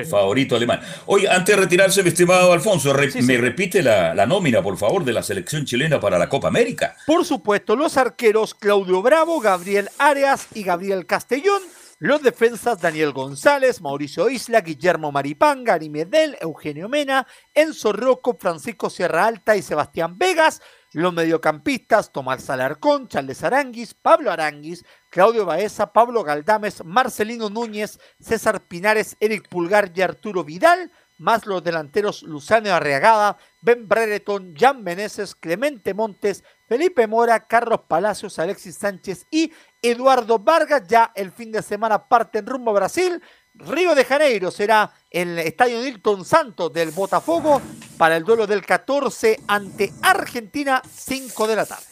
B: favorito. alemán. Oye, antes de retirarse, mi estimado Alfonso, re-
C: Sí, sí.
B: me repite la, la nómina, por favor, de la selección chilena para la Copa América.
C: Por supuesto, los arqueros Claudio Bravo, Gabriel Arias y Gabriel Castellón. Los defensas Daniel González, Mauricio Isla, Guillermo Maripán, Gary Medel, Eugenio Mena, Enzo Rocco, Francisco Sierra Alta y Sebastián Vegas. Los mediocampistas Tomás Alarcón, Charles Aranguis, Pablo Aranguis, Claudio Baeza, Pablo Galdames, Marcelino Núñez, César Pinares, Eric Pulgar y Arturo Vidal más los delanteros Luzano Arriagada, Ben Brereton, Jan Meneses, Clemente Montes, Felipe Mora, Carlos Palacios, Alexis Sánchez y Eduardo Vargas. Ya el fin de semana parten rumbo a Brasil. Río de Janeiro será el estadio Nilton Santos del Botafogo para el duelo del 14 ante Argentina, 5 de la tarde.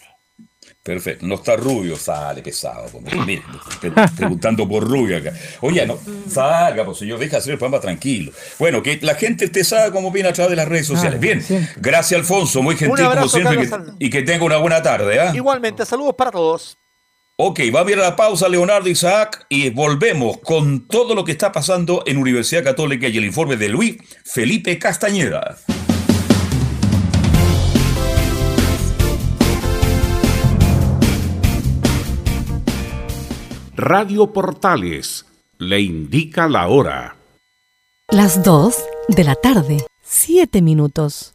B: Perfecto. No está rubio, sale pesado. pre- preguntando por rubio acá. Oye, no, salga, pues señor, deja hacer el programa tranquilo. Bueno, que la gente esté sabe cómo viene a través de las redes sociales. Bien, gracias Alfonso, muy gentil como siempre. que- y que tenga una buena tarde. ¿ah?
C: Igualmente, saludos para todos.
B: Ok, va a a la pausa Leonardo Isaac y volvemos con todo lo que está pasando en Universidad Católica y el informe de Luis Felipe Castañeda.
N: Radio Portales le indica la hora.
O: Las 2 de la tarde, 7 minutos.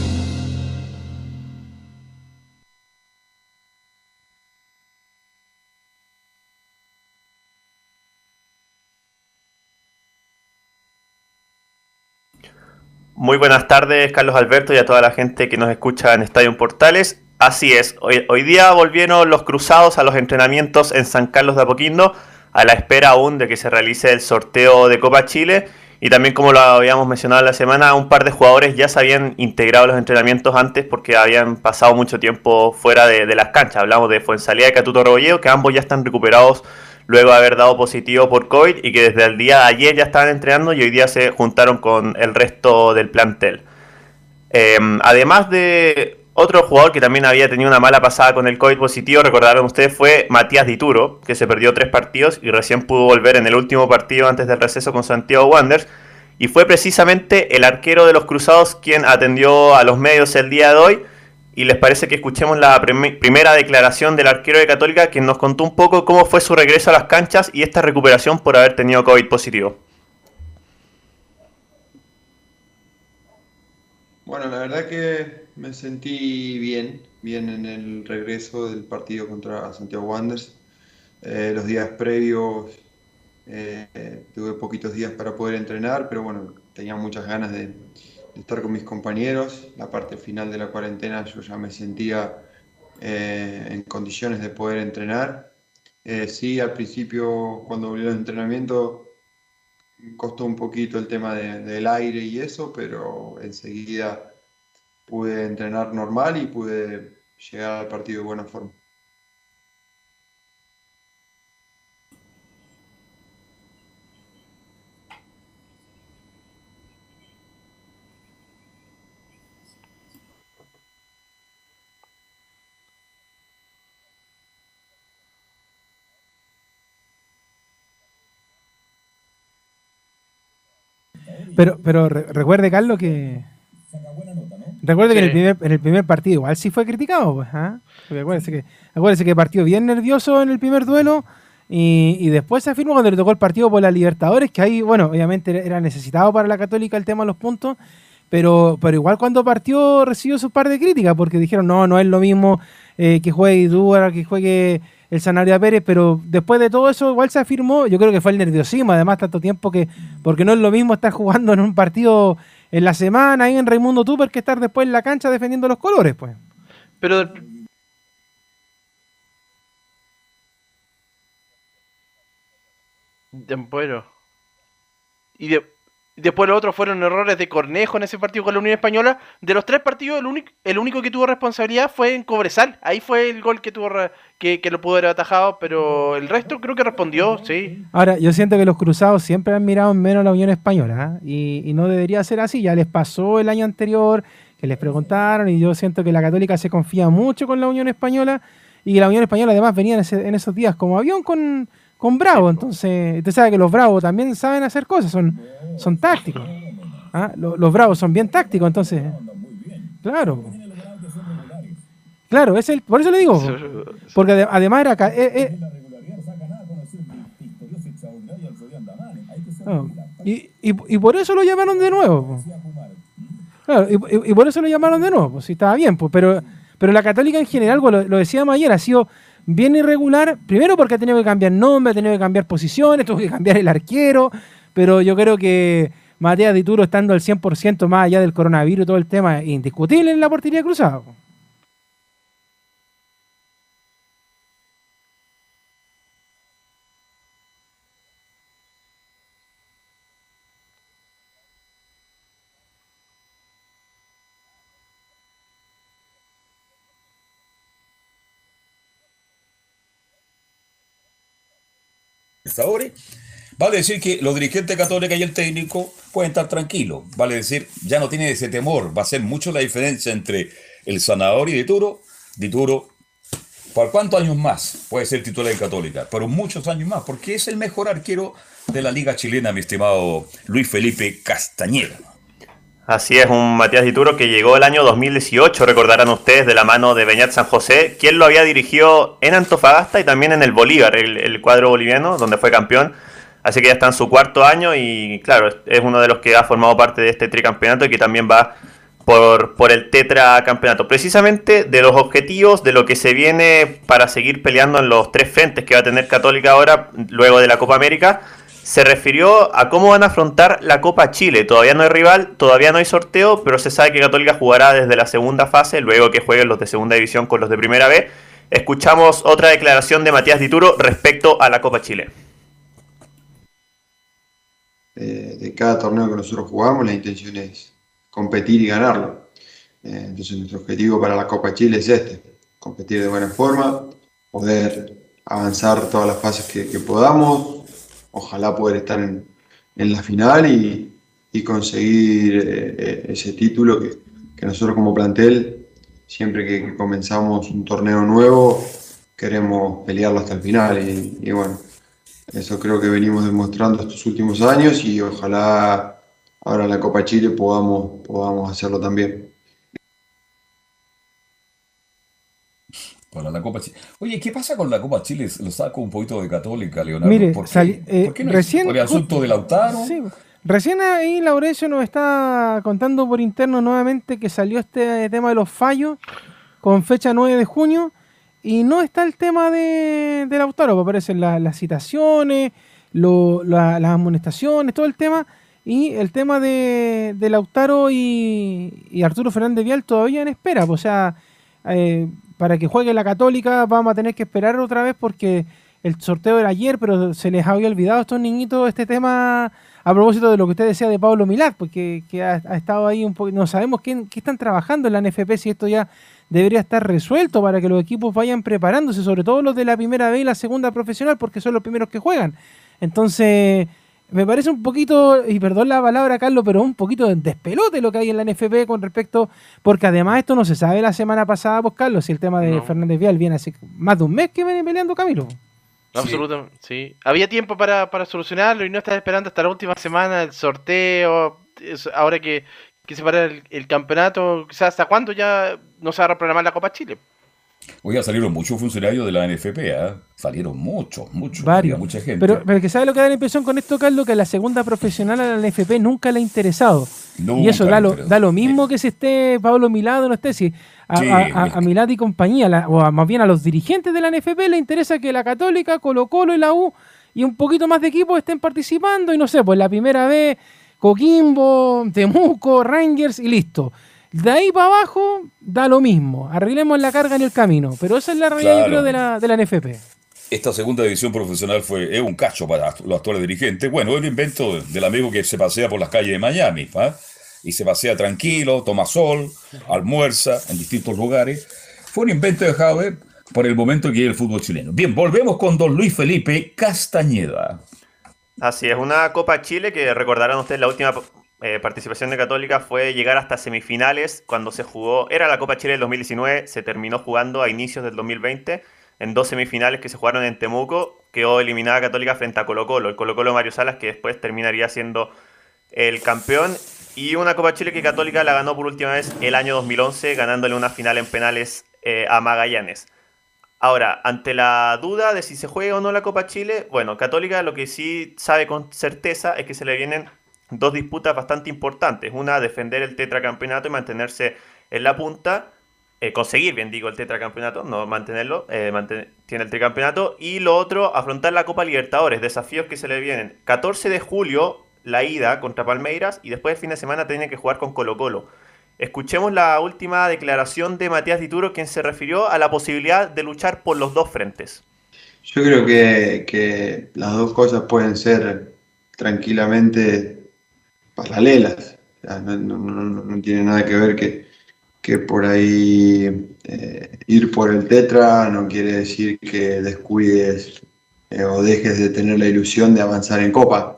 F: Muy buenas tardes, Carlos Alberto, y a toda la gente que nos escucha en Estadio Portales. Así es, hoy, día volvieron los cruzados a los entrenamientos en San Carlos de Apoquindo, a la espera aún de que se realice el sorteo de Copa Chile. Y también, como lo habíamos mencionado la semana, un par de jugadores ya se habían integrado a los entrenamientos antes porque habían pasado mucho tiempo fuera de, las canchas. Hablamos de Fuensalía y Catuto Rebolledo, que ambos ya están recuperados luego de haber dado positivo por COVID y que desde el día de ayer ya estaban entrenando y hoy día se juntaron con el resto del plantel. Eh, además de otro jugador que también había tenido una mala pasada con el COVID positivo, recordarán ustedes, fue Matías Dituro, que se perdió tres partidos y recién pudo volver en el último partido antes del receso con Santiago Wanderers. Y fue precisamente el arquero de los Cruzados quien atendió a los medios el día de hoy. Y les parece que escuchemos la prim- primera declaración del arquero de Católica, quien nos contó un poco cómo fue su regreso a las canchas y esta recuperación por haber tenido COVID positivo.
P: Bueno, la verdad que me sentí bien, bien en el regreso del partido contra Santiago Wanderers. Eh, los días previos eh, tuve poquitos días para poder entrenar, pero bueno, tenía muchas ganas de, de estar con mis compañeros. La parte final de la cuarentena yo ya me sentía eh, en condiciones de poder entrenar. Eh, sí, al principio cuando volví al entrenamiento costó un poquito el tema de- del aire y eso, pero enseguida pude entrenar normal y pude llegar al partido de buena forma.
H: Pero, pero recuerde, Carlos, que. Recuerde que en el, primer, en el primer partido igual sí fue criticado, pues, ¿ah? acuérdese que, acuérdese que partió bien nervioso en el primer duelo y, después se afirmó cuando le tocó el partido por la Libertadores, que ahí, bueno, obviamente era necesitado para la Católica el tema de los puntos, pero, pero igual cuando partió recibió su par de críticas, porque dijeron, no, no es lo mismo eh, que juegue Idúa, que juegue el Sanaria Pérez, pero después de todo eso igual se afirmó, yo creo que fue el nerviosismo, además tanto tiempo que, porque no es lo mismo estar jugando en un partido en la semana ahí en Raimundo Tupper que estar después en la cancha defendiendo los colores, pues.
I: Pero bueno. Y de, Después los otros fueron errores de Cornejo en ese partido con la Unión Española. De los tres partidos, el único, el único que tuvo responsabilidad fue en Cobresal. Ahí fue el gol que tuvo que, lo pudo haber atajado, pero el resto creo que respondió, sí.
H: Ahora, yo siento que los cruzados siempre han mirado menos a la Unión Española ¿eh? y, y, no debería ser así. Ya les pasó el año anterior que les preguntaron y yo siento que la Católica se confía mucho con la Unión Española y la Unión Española además venía en, en esos días como avión con con Bravo. Entonces, usted sabe que los Bravos también saben hacer cosas, son, son tácticos. ¿Ah? Los, Bravos son bien tácticos, entonces. Claro. Claro, es el, por eso le digo. Porque además era. Eh, eh, y, y, por eso lo llamaron de nuevo. Claro, y, por eso lo llamaron de nuevo, pues si estaba bien, pues, pero, pero la católica en general, lo, lo decíamos ayer, ha sido bien irregular, primero porque ha tenido que cambiar nombre, ha tenido que cambiar posiciones, tuvo que cambiar el arquero, pero yo creo que Matías Dituro estando al 100% más allá del coronavirus todo el tema, indiscutible en la portería cruzada.
B: Vale decir que los dirigentes católicos y el técnico pueden estar tranquilos. Vale decir, ya no tiene ese temor. Va a ser mucho la diferencia entre el sanador y Dituro. Dituro, ¿por cuántos años más puede ser titular en Católica? Pero muchos años más, porque es el mejor arquero de la Liga Chilena, mi estimado Luis Felipe Castañeda.
F: Así es, un Matías Dituro que llegó el año 2018, recordarán ustedes, de la mano de Beñat San José, quien lo había dirigido en Antofagasta y también en el Bolívar, el, cuadro boliviano, donde fue campeón. Así que ya está en su cuarto año y claro, es uno de los que ha formado parte de este tricampeonato y que también va por, por el tetracampeonato. Precisamente de los objetivos, de lo que se viene para seguir peleando en los tres frentes que va a tener Católica ahora, luego de la Copa América se refirió a cómo van a afrontar la Copa Chile. Todavía no hay rival, todavía no hay sorteo, pero se sabe que Católica jugará desde la segunda fase, luego que jueguen los de segunda división con los de primera B. Escuchamos otra declaración de Matías Dituro respecto a la Copa Chile.
P: Eh, de cada torneo que nosotros jugamos, la intención es competir y ganarlo. Eh, entonces nuestro objetivo para la Copa Chile es este, competir de buena forma, poder avanzar todas las fases que podamos, ojalá poder estar en, la final y, conseguir eh, eh, ese título que, nosotros como plantel, siempre que, comenzamos un torneo nuevo, queremos pelearlo hasta el final. Y, bueno, eso creo que venimos demostrando estos últimos años y ojalá ahora en la Copa Chile podamos, podamos hacerlo también.
B: Para la Copa Chile. Oye, ¿qué pasa con la Copa Chile? Lo saco un poquito de Católica, Leonardo.
H: Mire,
B: ¿Por qué,
H: eh, recién,
B: ¿Por el asunto de Lautaro?
H: Sí, recién ahí Laurencio nos está contando por interno nuevamente que salió este tema de los fallos con fecha 9 de junio y no está el tema de, de Lautaro, aparecen las citaciones, las amonestaciones, todo el tema. Y el tema de, de Lautaro y, Arturo Fernández Vial todavía en espera. Pues, o sea, eh, para que juegue la Católica vamos a tener que esperar otra vez porque el sorteo era ayer, pero se les había olvidado a estos niñitos este tema a propósito de lo que usted decía de Pablo Milad, porque que ha, estado ahí un poco, no sabemos qué, están trabajando en la NFP, si esto ya debería estar resuelto para que los equipos vayan preparándose, sobre todo los de la primera B y la segunda profesional, porque son los primeros que juegan. Entonces, me parece un poquito, y perdón la palabra, Carlos, pero un poquito de despelote lo que hay en la NFP con respecto, porque además esto no se sabe la semana pasada, pues Carlos, si el tema de Fernández Vial viene hace más de un mes que viene peleando Camilo.
I: Absolutamente, sí. Había tiempo para, para, solucionarlo y no estar esperando hasta la última semana el sorteo. ahora que, que se para el, el campeonato, quizás hasta cuándo ya no se va a reprogramar la Copa Chile.
B: Hoy ya salieron muchos funcionarios de la NFP, ¿ah? Salieron muchos, muchos.
H: Varios.
B: Mucha gente.
H: Pero, pero que sabe lo que da la impresión con esto, Carlos, que a la segunda profesional a la NFP nunca le ha interesado. y eso da lo, da lo mismo que si esté Pablo Milado, no esté, si a,
B: Sí,
H: a- a-
B: es
H: a Milad y compañía, la- o a- más bien a los dirigentes de la NFP le interesa que la Católica, Colo Colo y la U y un poquito más de equipos estén participando y no sé, pues la primera vez Coquimbo, Temuco, Rangers y listo. De ahí para abajo da lo mismo, arreglemos la carga en el camino, pero esa es la realidad yo
B: Claro.
H: creo de la, de la NFP.
B: Esta segunda división profesional fue es un cacho para los actuales dirigentes. Bueno, es el invento del amigo que se pasea por las calles de Miami, ¿ah? Y se pasea tranquilo, toma sol, almuerza en distintos lugares. Fue un invento de Javier por el momento que el fútbol chileno. Bien, volvemos con don Luis Felipe Castañeda.
F: Así es, una Copa Chile que recordarán ustedes la última eh, participación de Católica fue llegar hasta semifinales cuando se jugó, era la Copa Chile del 2019, se terminó jugando a inicios del 2020 en dos semifinales que se jugaron en Temuco, quedó eliminada Católica frente a Colo Colo, el Colo Colo Mario Salas que después terminaría siendo el campeón y una Copa Chile que Católica la ganó por última vez el año 2011 ganándole una final en penales eh, a Magallanes. Ahora, ante la duda de si se juega o no la Copa Chile, bueno, Católica lo que sí sabe con certeza es que se le vienen dos disputas bastante importantes. Una, defender el tetracampeonato y mantenerse en la punta. eh, conseguir, bien digo, el tetracampeonato, no mantenerlo, eh, tiene el tricampeonato. Y lo otro, afrontar la Copa Libertadores, desafíos que se le vienen. 14 de julio, la ida contra Palmeiras y después el fin de semana tiene que jugar con Colo Colo. Escuchemos la última declaración de Matías Dituro, quien se refirió a la posibilidad de luchar por los dos frentes.
P: Yo creo que, que las dos cosas pueden ser tranquilamente paralelas. No tiene nada que ver que, que por ahí eh, ir por el tetra no quiere decir que descuides eh, o dejes de tener la ilusión de avanzar en copa.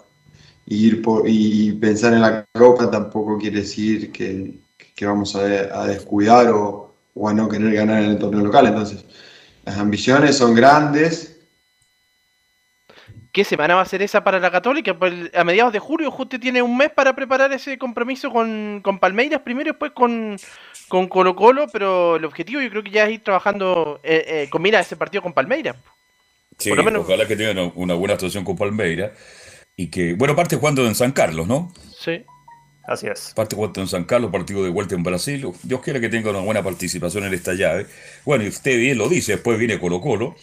P: Y, ir por, y pensar en la copa tampoco quiere decir que, que vamos a, a descuidar o, o a no querer ganar en el torneo local. Entonces, las ambiciones son grandes,
I: ¿Qué semana va a ser esa para la Católica? Pues a mediados de julio justo tiene un mes para preparar ese compromiso con, con Palmeiras primero y después con, con Colo Colo, pero el objetivo yo creo que ya es ir trabajando eh, eh, con mira ese partido con Palmeiras.
B: Sí,
I: Por lo menos-
B: ojalá que tengan una buena actuación con Palmeira. Y que, bueno, parte jugando en San Carlos, ¿no?
I: Sí.
F: Así es.
B: Parte jugando en San Carlos, partido de vuelta en Brasil. Dios quiera que tenga una buena participación en esta llave. Bueno, y usted bien lo dice, después viene Colo Colo.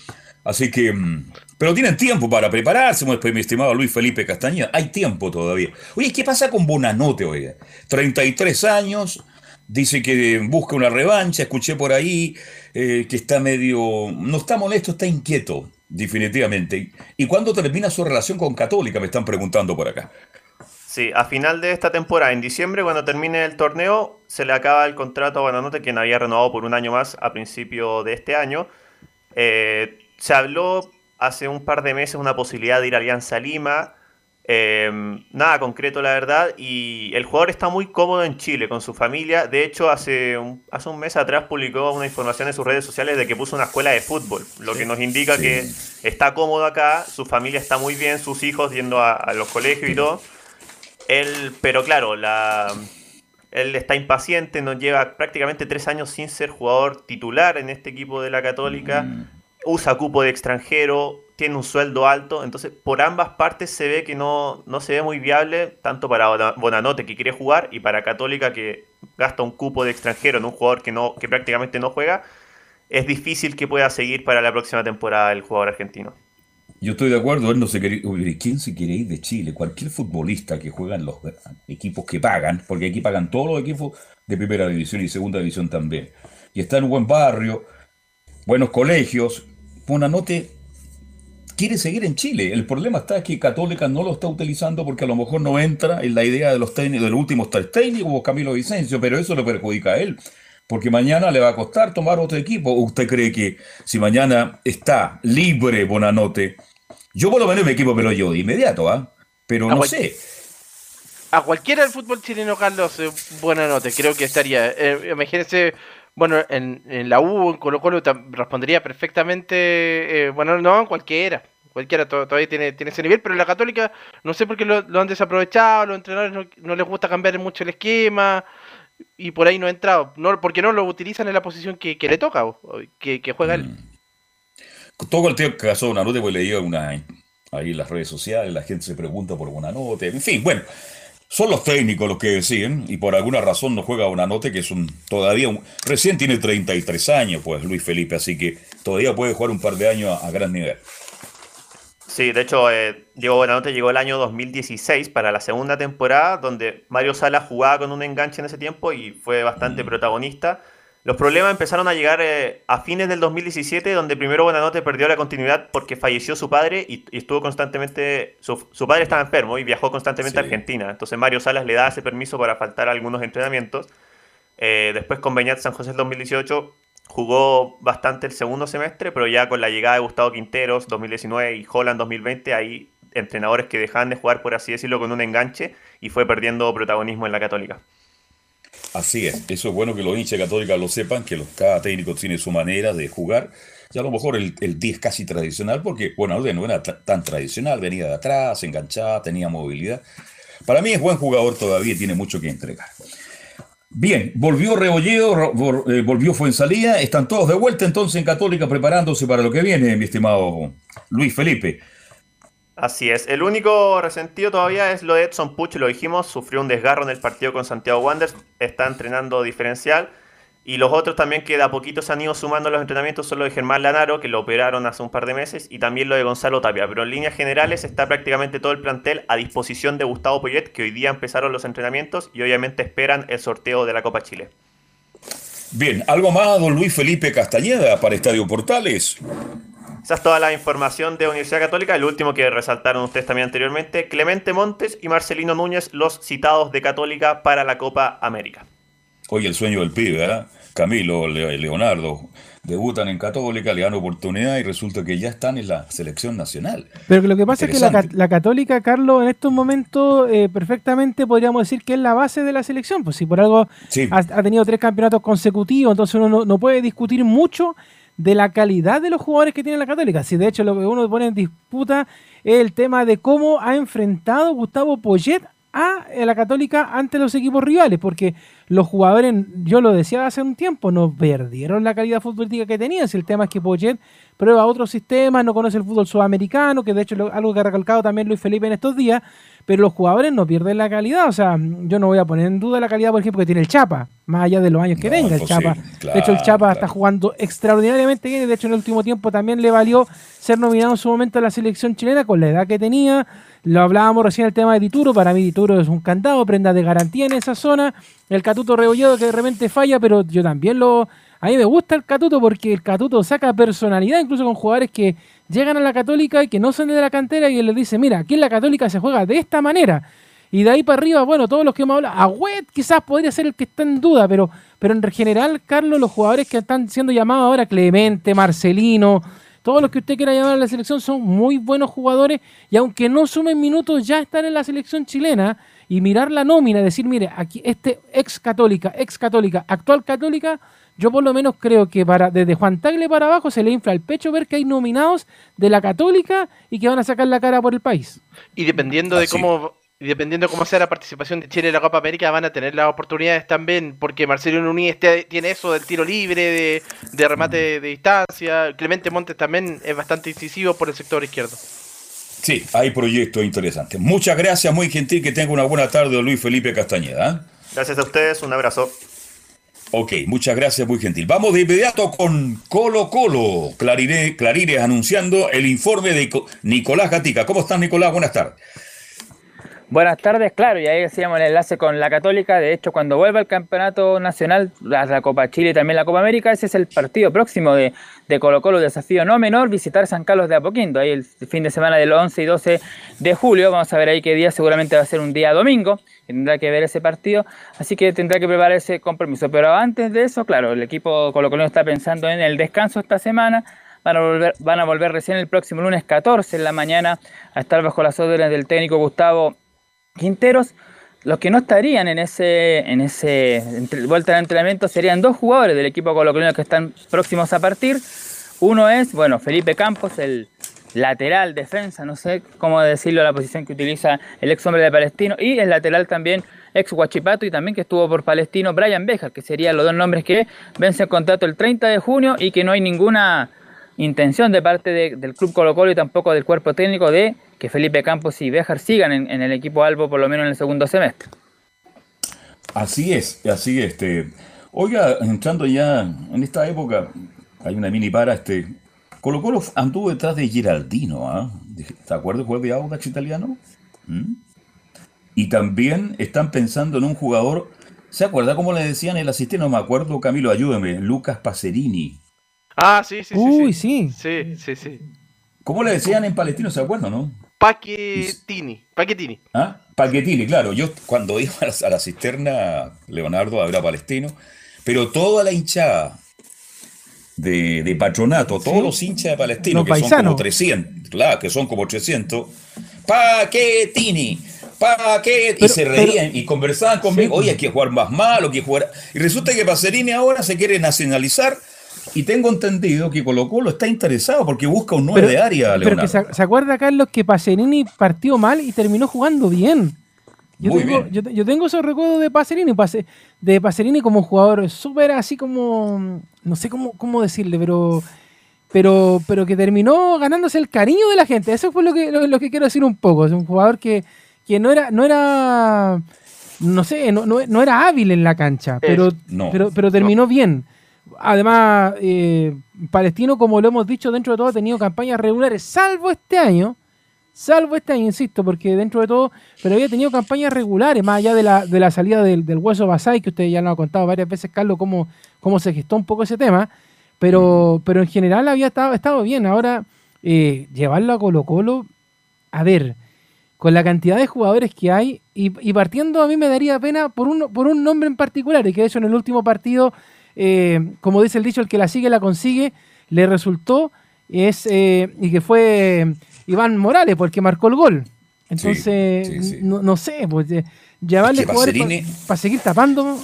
B: Así que, mm, pero tienen tiempo para prepararse, mi estimado Luis Felipe Castañeda. Hay tiempo todavía. Oye, ¿qué pasa con Bonanote, oiga? 33 años, dice que busca una revancha. Escuché por ahí eh, que está medio, no está molesto, está inquieto, definitivamente. ¿Y cuándo termina su relación con Católica? Me están preguntando por acá.
F: Sí, a final de esta temporada, en diciembre, cuando termine el torneo, se le acaba el contrato a Buenanote, quien había renovado por un año más a principio de este año. Eh, se habló hace un par de meses una posibilidad de ir a Alianza Lima. eh, nada concreto, la verdad. Y el jugador está muy cómodo en Chile con su familia. De hecho, hace un, hace un mes atrás publicó una información en sus redes sociales de que puso una escuela de fútbol, lo que nos indica
B: Sí.
F: que está cómodo acá, su familia está muy bien, sus hijos yendo a, a los colegios y todo. Él, pero claro, la, él está impaciente, nos lleva prácticamente tres años sin ser jugador titular en este equipo de la Católica. Usa cupo de extranjero, tiene un sueldo alto, entonces por ambas partes se ve que no, no se ve muy viable, tanto para Bona- Bonanote que quiere jugar y para Católica que gasta un cupo de extranjero en un jugador que, no, que prácticamente no juega. Es difícil que pueda seguir para la próxima temporada el jugador argentino.
B: Yo estoy de acuerdo, él no se quiere. ¿Quién se quiere ir de Chile? Cualquier futbolista que juega en los equipos que pagan, porque aquí pagan todos los equipos de primera división y segunda división también. Y está en un buen barrio, buenos colegios. Bonanote quiere seguir en Chile. El problema está que Católica no lo está utilizando porque a lo mejor no entra en la idea de los técnicos, de los últimos tres técnicos, Camilo Vicencio, pero eso le perjudica a él. Porque mañana le va a costar tomar otro equipo. ¿O ¿Usted cree que si mañana está libre Bonanote, yo por lo menos mi equipo me lo llevo de inmediato, ¿ah? Pero no sé.
I: A cualquiera del fútbol chileno, Carlos, eh, buena nota, creo que estaría. Eh, imagínense, bueno, en, la U, en Colo Colo respondería perfectamente, eh, bueno, no, cualquiera. Cualquiera to- todavía tiene, tiene ese nivel, pero en la Católica no sé por qué lo, han desaprovechado, los entrenadores no, no les gusta cambiar mucho el esquema y por ahí no ha entrado. No, porque no lo utilizan en la posición que, le toca, o- que, juega él.
B: Todo el tiempo que pasó una nota, pues leía una ahí en las redes sociales, la gente se pregunta por una nota, en fin, bueno, son los técnicos los que deciden y por alguna razón no juega una nota que es un todavía un, recién tiene 33 años, pues Luis Felipe, así que todavía puede jugar un par de años a, a gran nivel.
F: Sí, de hecho, eh, Diego Buenanote llegó el año 2016 para la segunda temporada, donde Mario Sala jugaba con un enganche en ese tiempo y fue bastante protagonista. Los problemas empezaron a llegar eh, a fines del 2017, donde primero Buenanote perdió la continuidad porque falleció su padre y, y estuvo constantemente. Su, su padre estaba enfermo y viajó constantemente a Argentina. Entonces Mario Salas le da ese permiso para faltar a algunos entrenamientos. Eh, después con Beñat San José el 2018 jugó bastante el segundo semestre, pero ya con la llegada de Gustavo Quinteros 2019 y Holland 2020, hay entrenadores que dejaban de jugar, por así decirlo, con un enganche y fue perdiendo protagonismo en la Católica.
B: Así es, eso es bueno que los hinchas católicos lo sepan, que cada técnico tiene su manera de jugar. Y a lo mejor el, el 10 casi tradicional, porque bueno, no era ta- tan tradicional, venía de atrás, enganchada, tenía movilidad. Para mí es buen jugador todavía tiene mucho que entregar. Bien, volvió Rebolledo, eh, volvió Fuensalía, están todos de vuelta entonces en Católica preparándose para lo que viene, mi estimado Luis Felipe.
F: Así es. El único resentido todavía es lo de Edson Puch, lo dijimos, sufrió un desgarro en el partido con Santiago Wanderers, está entrenando diferencial. Y los otros también que de a poquito se han ido sumando a los entrenamientos son lo de Germán Lanaro, que lo operaron hace un par de meses, y también lo de Gonzalo Tapia. Pero en líneas generales está prácticamente todo el plantel a disposición de Gustavo Poyet, que hoy día empezaron los entrenamientos y obviamente esperan el sorteo de la Copa Chile.
B: Bien, ¿algo más, don Luis Felipe Castañeda, para Estadio Portales?
F: Esa es toda la información de Universidad Católica. El último que resaltaron ustedes también anteriormente, Clemente Montes y Marcelino Núñez, los citados de Católica para la Copa América.
B: Hoy el sueño del pibe, ¿verdad? Camilo, Le- Leonardo, debutan en Católica, le dan oportunidad y resulta que ya están en la selección nacional.
H: Pero lo que pasa es que la, Católica, Carlos, en estos momentos eh, perfectamente podríamos decir que es la base de la selección. Pues si por algo
B: Sí.
H: ha, ha tenido tres campeonatos consecutivos, entonces uno no, no puede discutir mucho de la calidad de los jugadores que tiene la Católica. Si de hecho lo que uno pone en disputa es el tema de cómo ha enfrentado Gustavo Poyet a eh, la Católica ante los equipos rivales, porque los jugadores, yo lo decía hace un tiempo, no perdieron la calidad futbolística que tenían. Si el tema es que Poyet prueba otros sistemas, no conoce el fútbol sudamericano, que de hecho algo que ha recalcado también Luis Felipe en estos días, pero los jugadores no pierden la calidad. O sea, yo no voy a poner en duda la calidad, por ejemplo, que tiene el Chapa, más allá de los años que
B: No,
H: tenga el Chapa.
B: claro,
H: de hecho, el Chapa
B: claro.
H: está jugando extraordinariamente bien de hecho en el último tiempo también le valió ser nominado en su momento a la selección chilena con la edad que tenía. Lo hablábamos recién el tema de Dituro, para mí Dituro es un candado, prenda de garantía en esa zona. El Catuto Rebolledo que de repente falla, pero yo también lo... A mí me gusta el Catuto porque el Catuto saca personalidad incluso con jugadores que llegan a la Católica y que no son de la cantera y les dice, mira, aquí en la Católica se juega de esta manera. Y de ahí para arriba, bueno, todos los que hemos hablado, Agüet quizás podría ser el que está en duda, pero, pero en general, Carlos, los jugadores que están siendo llamados ahora, Clemente, Marcelino, todos los que usted quiera llamar a la selección son muy buenos jugadores y aunque no sumen minutos, ya están en la selección chilena y mirar la nómina, decir, mire, aquí este ex católica, ex católica, actual católica, yo por lo menos creo que para desde Juan Tagle para abajo se le infla el pecho ver que hay nominados de la católica y que van a sacar la cara por el país.
I: Y dependiendo de cómo y dependiendo de cómo sea la participación de Chile en la Copa América, van a tener las oportunidades también, porque Marcelo Núñez te- tiene eso del tiro libre, de, de remate de distancia. Clemente Montes también es bastante incisivo por el sector izquierdo.
B: Sí, hay proyectos interesantes. Muchas gracias, muy gentil, que tenga una buena tarde, Luis Felipe Castañeda. ¿eh?
F: Gracias a ustedes, un abrazo.
B: Ok, muchas gracias, muy gentil. Vamos de inmediato con Colo Colo. Clarire, Clarires anunciando el informe de Co- Nicolás Gatica. ¿Cómo estás, Nicolás? Buenas tardes.
E: Buenas tardes, claro, y ahí hacíamos el enlace con la Católica. De hecho, cuando vuelva el campeonato nacional, la, Copa Chile y también la Copa América, ese es el partido próximo de, Colo Colo, desafío no menor, visitar San Carlos de Apoquindo, ahí el fin de semana del 11 y 12 de julio. Vamos a ver ahí qué día, seguramente va a ser un día domingo, tendrá que ver ese partido, así que tendrá que preparar ese compromiso. Pero antes de eso, claro, el equipo Colo Colo está pensando en el descanso esta semana. Van a, volver, van a volver recién el próximo lunes 14 en la mañana a estar bajo las órdenes del técnico Gustavo Quinteros, los que no estarían en ese, en ese vuelta de entrenamiento serían dos jugadores del equipo colombiano que están próximos a partir. Uno es, bueno, Felipe Campos, el lateral, defensa, no sé cómo decirlo, la posición que utiliza el ex hombre de Palestino, y el lateral también ex Huachipato y también que estuvo por Palestino, Brian Bejar, que serían los dos nombres que vence el contrato el 30 de junio y que no hay ninguna intención de parte del Club Colo Colo y tampoco del cuerpo técnico de que Felipe Campos y Bejar sigan en, en el equipo Albo por lo menos en el segundo semestre.
B: Así es, así este. Oiga, entrando ya en esta época, hay una mini para, este. Colo Colo anduvo detrás de Geraldino, ¿ah? ¿Te acuerdas juez de Audax italiano? ¿Mm? Y también están pensando en un jugador, ¿se acuerda cómo le decían el asistente? No me acuerdo, Camilo, ayúdeme, Lucas Pacerini.
I: Ah, sí, sí, sí.
H: Uy, sí.
I: Sí, sí, sí.
B: ¿Cómo le decían en Palestino, se acuerdan, no?
I: Paquetini, Paquetini.
B: ¿Ah? Paquetini, claro. Yo cuando iba a la, a la cisterna, Leonardo, a ver a Palestino, pero toda la hinchada de, de patronato, todos los hinchas de Palestino,
H: Los
B: que son
H: paisanos.
B: como 300, claro, que son como 300, Paquetini, Paquetini, y
H: Pero-
B: se
H: pero-
B: reían y conversaban conmigo,
H: Sí.
B: oye, hay que jugar más malo, hay que jugar... Y resulta que Pacerini ahora se quiere nacionalizar y tengo entendido que Colo Colo está interesado porque busca un 9 de área,
H: pero que
B: Leonardo.
H: se, se acuerda, Carlos, que Pacerini partió mal y terminó jugando bien. Yo,
B: Muy
H: tengo,
B: bien.
H: Yo, yo tengo esos recuerdos de Pacerini, Pace- de Pacerini como jugador súper así como, no sé cómo, cómo decirle, pero, pero, pero que terminó ganándose el cariño de la gente. Eso fue lo que, lo, lo que quiero decir un poco. Es un jugador que, que no era, no era, no sé, no, no- no era hábil en la cancha, pero,
B: no,
H: pero, pero terminó bien. Además, eh, Palestino, como lo hemos dicho, dentro de todo ha tenido campañas regulares, salvo este año, salvo este año, insisto, porque dentro de todo, pero había tenido campañas regulares, más allá de la, de la salida del, del hueso Basay, que usted ya lo ha contado varias veces, Carlos, cómo, cómo se gestó un poco ese tema, pero, pero en general había estado, estado bien. Ahora, eh, llevarlo a Colo Colo, a ver, con la cantidad de jugadores que hay, y, y partiendo a mí me daría pena por un, por un nombre en particular, y que eso en el último partido, eh, como dice el dicho, el que la sigue la consigue, le resultó, es, eh, y que fue Iván Morales, porque marcó el gol. Entonces,
B: sí, sí.
H: No, no sé, pues eh, jugadores
B: Pacerini-
H: para seguir tapando.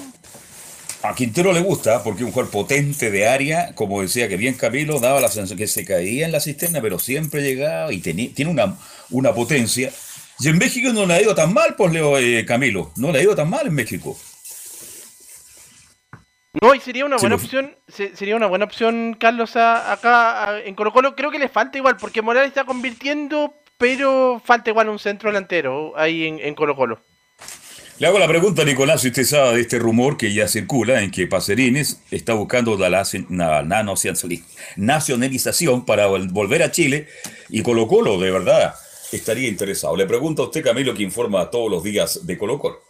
B: A Quintero le gusta porque es un jugador potente de área, como decía que bien Camilo, daba la sensación que se caía en la cisterna, pero siempre llegaba y tiene una, una potencia. Y en México no le ha ido tan mal, pues Leo eh, Camilo, no le ha ido tan mal en México.
I: No, y sería una
B: Sí,
I: buena
B: lo-
I: opción, se- sería una buena opción, Carlos, a- acá a- en Colo Colo. Creo que le falta igual, porque Morales está convirtiendo, pero falta igual un centro delantero ahí en, en Colo Colo.
B: Le hago la pregunta a Nicolás, si usted sabe de este rumor que ya circula en que Pacerines está buscando la naci- na- na- nacionali- nacionalización para vol- volver a Chile y Colo Colo, de verdad, estaría interesado. Le pregunto a usted, Camilo, que informa todos los días de Colo Colo.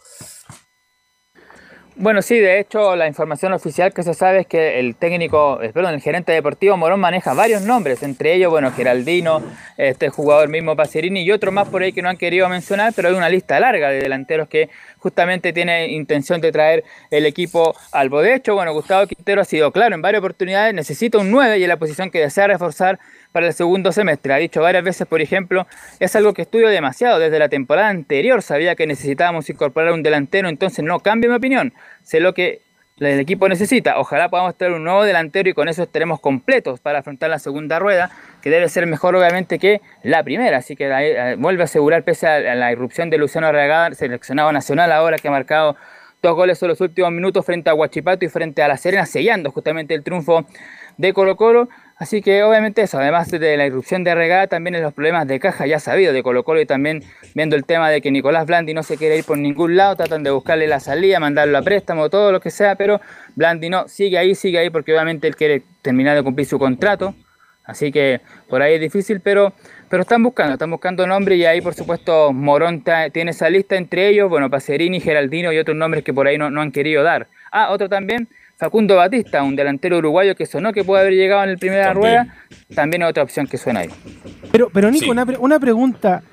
E: Bueno, sí, de hecho, la información oficial que se sabe es que el técnico, eh, perdón, el gerente deportivo Morón maneja varios nombres, entre ellos, bueno, Geraldino, este jugador mismo Pacerini y otros más por ahí que no han querido mencionar, pero hay una lista larga de delanteros que justamente tiene intención de traer el equipo albo. De hecho, bueno, Gustavo Quintero ha sido claro en varias oportunidades, necesita un 9 y es la posición que desea reforzar para el segundo semestre. Ha dicho varias veces, por ejemplo, es algo que estudio demasiado. Desde la temporada anterior sabía que necesitábamos incorporar un delantero, entonces no cambie mi opinión. Sé lo que el equipo necesita. Ojalá podamos tener un nuevo delantero y con eso estaremos completos para afrontar la segunda rueda, que debe ser mejor obviamente que la primera. Así que eh, vuelve a asegurar, pese a la irrupción de Luciano Arragada, seleccionado nacional ahora que ha marcado dos goles en los últimos minutos frente a Huachipato y frente a La Serena, sellando justamente el triunfo de Colo Colo. Así que obviamente eso, además de la irrupción de Regada, también en los problemas de caja ya sabido de Colo Colo y también viendo el tema de que Nicolás Blandi no se quiere ir por ningún lado, tratan de buscarle la salida, mandarlo a préstamo, todo lo que sea, pero Blandi no, sigue ahí, sigue ahí porque obviamente él quiere terminar de cumplir su contrato. Así que por ahí es difícil, pero, pero están buscando, están buscando nombres y ahí por supuesto Morón tiene esa lista entre ellos, bueno, Pacerini, Geraldino y otros nombres que por ahí no, no han querido dar. Ah, otro también, Facundo Batista, un delantero uruguayo que sonó que puede haber llegado en la primera
B: También.
E: rueda, también es otra opción que suena ahí.
H: Pero, pero Nico,
B: Sí.
H: una, pre- una pregunta.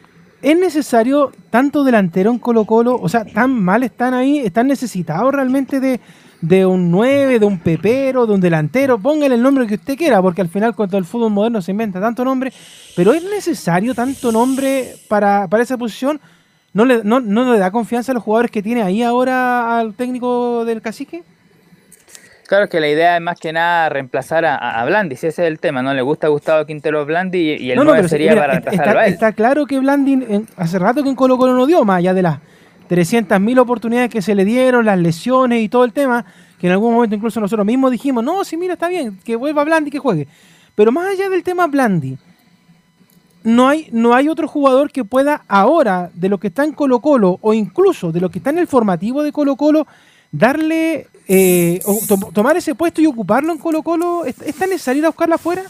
H: ¿Es necesario tanto delantero en Colo Colo? O sea, ¿tan mal están ahí? ¿Están necesitados realmente de, de un 9, de un pepero, de un delantero? Póngale el nombre que usted quiera, porque al final con todo el fútbol moderno se inventa tanto nombre. Pero ¿es necesario tanto nombre para, para esa posición? ¿No le, no, ¿No le da confianza a los jugadores que tiene ahí ahora al técnico del cacique?
E: Claro que la idea es más que nada reemplazar a, a Blandi, si ese es el tema, ¿no? Le gusta a Gustavo Quintero Blandi y, y el
H: No,
E: 9
H: no, pero
E: sería
H: mira,
E: para
H: está,
E: reemplazarlo a él.
H: está claro que Blandin en- hace rato que en Colo Colo no dio, más allá de las 300.000 oportunidades que se le dieron, las lesiones y todo el tema, que en algún momento incluso nosotros mismos dijimos, no, sí, mira, está bien, que vuelva Blandi, que juegue. Pero más allá del tema Blandi, no hay, no hay otro jugador que pueda ahora, de lo que está en Colo Colo, o incluso de lo que está en el formativo de Colo Colo, darle, eh, to- tomar ese puesto y ocuparlo en Colo Colo. ¿Es, es tan necesario ir a buscarla afuera?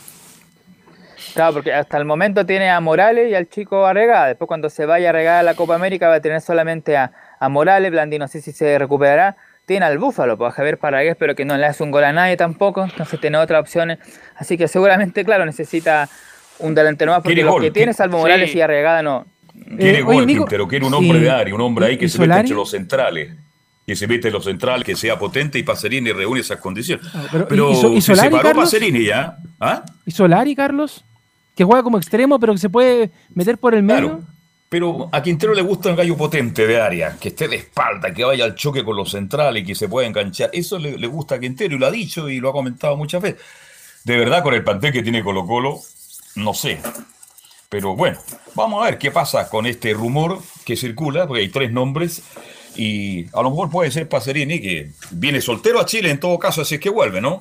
E: Claro, porque hasta el momento tiene a Morales y al chico Arregada. Después cuando se vaya a regar a la Copa América va a tener solamente a, a Morales, Blandi no sé si se recuperará. Tiene al Búfalo, pues a Javier Paragués, pero que no le hace un gol a nadie tampoco. Entonces tiene otras opciones. Así que seguramente, claro, necesita un delantero más porque los que tiene, salvo Morales
B: Sí.
E: y Arregada, no.
B: Quiere
E: Eh,
B: gol,
E: oye, Nico-
B: Quintero, quiere un hombre
E: Sí.
B: de área, un hombre ahí
E: ¿Y-
B: que se mete entre los centrales. Que se mete en los centrales, que sea potente y Pacerini reúne esas condiciones.
H: pero-
B: Pero,
H: ¿y- y y
B: se separó
H: Carlos?
B: Pacerini ya. ¿Ah?
H: ¿Y Solari, Carlos? Que juega como extremo, pero que se puede meter por el medio.
B: Pero a Quintero le gusta un gallo potente de área, que esté de espalda, que vaya al choque con los centrales y que se pueda enganchar. Eso le, le gusta a Quintero y lo ha dicho y lo ha comentado muchas veces. De verdad, con el plantel que tiene Colo Colo, no sé. Pero bueno, vamos a ver qué pasa con este rumor que circula, porque hay tres nombres. Y a lo mejor puede ser Pacerini, que viene soltero a Chile en todo caso, así es que vuelve, ¿no?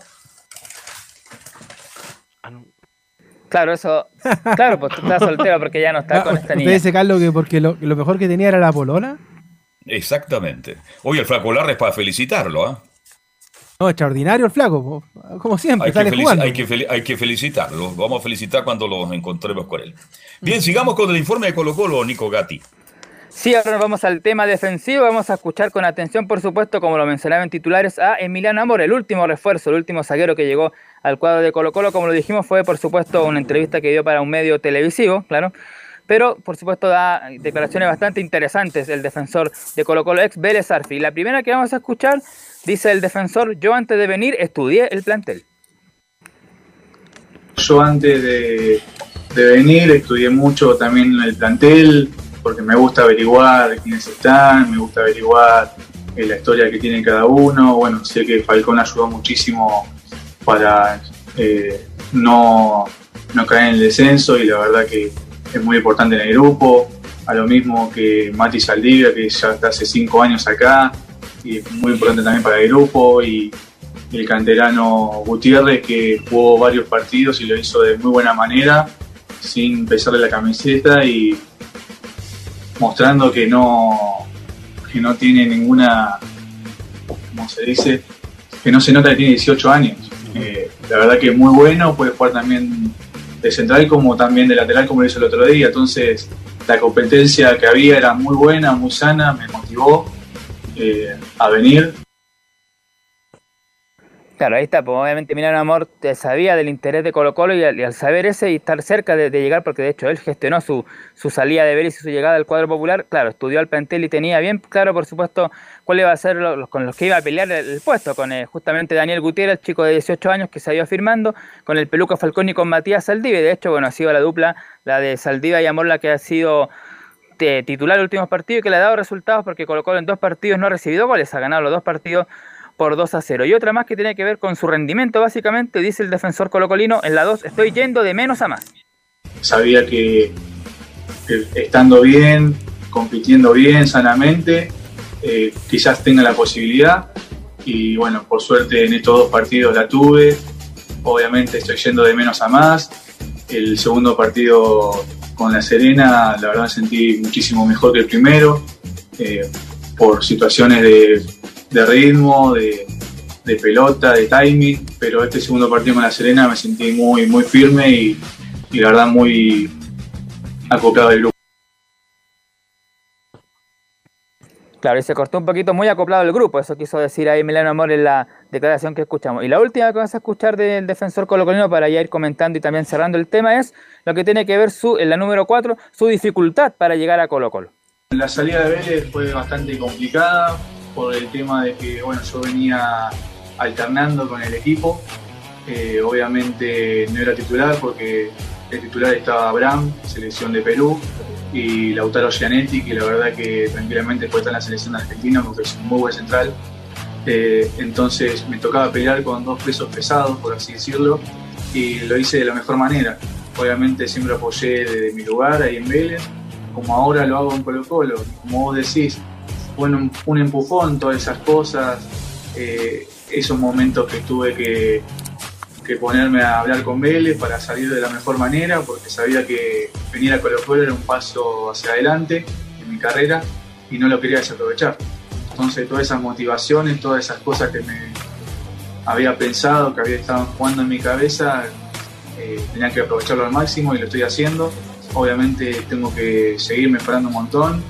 E: Claro, eso. Claro, pues tú estás soltero porque ya no está
H: Ah,
E: con esta
H: ¿Usted
E: niña.
H: dice, Carlos, que porque lo, lo mejor que tenía era la polola?
B: Exactamente. Oye, el Flaco Larra es para felicitarlo, ¿ah?
H: No, extraordinario el flaco, como siempre,
B: Hay que,
H: sale
B: felici-
H: jugando.
B: hay, que fel- hay que felicitarlo. Vamos a felicitar cuando los encontremos con él. Bien, sigamos con el informe de Colo Colo, Nico Gatti.
E: Sí, ahora nos vamos al tema defensivo. Vamos a escuchar con atención, por supuesto, como lo mencionaba en titulares, a Emiliano Amor, el último refuerzo, el último zaguero que llegó al cuadro de Colo Colo. Como lo dijimos, fue, por supuesto, una entrevista que dio para un medio televisivo, claro. Pero, por supuesto, da declaraciones bastante interesantes el defensor de Colo Colo, ex Vélez Arfi. La primera que vamos a escuchar, dice el defensor, yo antes de venir estudié el plantel.
Q: Yo antes de, de venir estudié mucho también el plantel, porque me gusta averiguar quiénes están, me gusta averiguar eh, la historia que tiene cada uno. Bueno, sé que Falcón ayudó muchísimo para eh, no, no caer en el descenso y la verdad que es muy importante en el grupo. A lo mismo que Mati Saldivia, que ya está hace cinco años acá y es muy importante también para el grupo. Y el canterano Gutiérrez que jugó varios partidos y lo hizo de muy buena manera, sin pesarle la camiseta y mostrando que no, que no tiene ninguna, ¿cómo se dice? Que no se nota que tiene 18 años. Eh, la verdad que es muy bueno, puede jugar también de central como también de lateral como lo hizo el otro día. Entonces la competencia que había era muy buena, muy sana, me motivó eh, a venir.
E: Claro, ahí está, pues obviamente Milano Amor te sabía del interés de Colo Colo y al, saber ese y estar cerca de, llegar, porque de hecho él gestionó su, su salida de Vélez y su llegada al cuadro popular, claro, estudió al plantel y tenía bien claro, por supuesto, cuál iba a ser lo- los, con los que iba a pelear el, puesto, con eh, justamente Daniel Gutiérrez, chico de 18 años que se ido firmando, con el Peluca Falcón y con Matías Saldivia, de hecho, bueno, ha sido la dupla, la de Saldivia y Amor la que ha sido eh, titular últimos partidos y que le ha dado resultados porque Colo Colo en dos partidos no ha recibido goles, ha ganado los dos partidos por 2 a 0. Y otra más que tiene que ver con su rendimiento, básicamente, dice el defensor colocolino, en la 2 estoy yendo de menos a más.
Q: sabía que, que estando bien, compitiendo bien, sanamente, eh, quizás tenga la posibilidad. Y bueno, por suerte en estos dos partidos la tuve. Obviamente estoy yendo de menos a más. El segundo partido con La Serena, la verdad me sentí muchísimo mejor que el primero, eh, por situaciones de, de ritmo, de, de pelota, de timing, pero este segundo partido con La Serena me sentí muy, muy firme y, y la verdad muy acoplado del grupo.
E: Claro, y se cortó un poquito muy acoplado el grupo, eso quiso decir ahí Milano Amor en la declaración que escuchamos. Y la última que vas a escuchar del defensor colocolino para ya ir comentando y también cerrando el tema es lo que tiene que ver su, en la número 4, su dificultad para llegar a Colo Colo.
Q: La salida de Vélez fue bastante complicada por el tema de que bueno, yo venía alternando con el equipo. Eh, obviamente no era titular porque el titular estaba Abraham, selección de Perú, y Lautaro Gianetti, que la verdad que tranquilamente puede estar en la selección Argentina porque es un muy buen central. Eh, entonces me tocaba pelear con dos pesos pesados, por así decirlo, y lo hice de la mejor manera. Obviamente siempre apoyé desde mi lugar ahí en Vélez, como ahora lo hago en Colo Colo. Como vos decís, un, un empujón, todas esas cosas, eh, esos momentos que tuve que, que ponerme a hablar con Vélez para salir de la mejor manera, porque sabía que venir a Colo Colo era un paso hacia adelante en mi carrera y no lo quería desaprovechar. Entonces todas esas motivaciones, todas esas cosas que me había pensado, que había estado jugando en mi cabeza, eh, tenía que aprovecharlo al máximo y lo estoy haciendo. Obviamente tengo que seguir mejorando un montón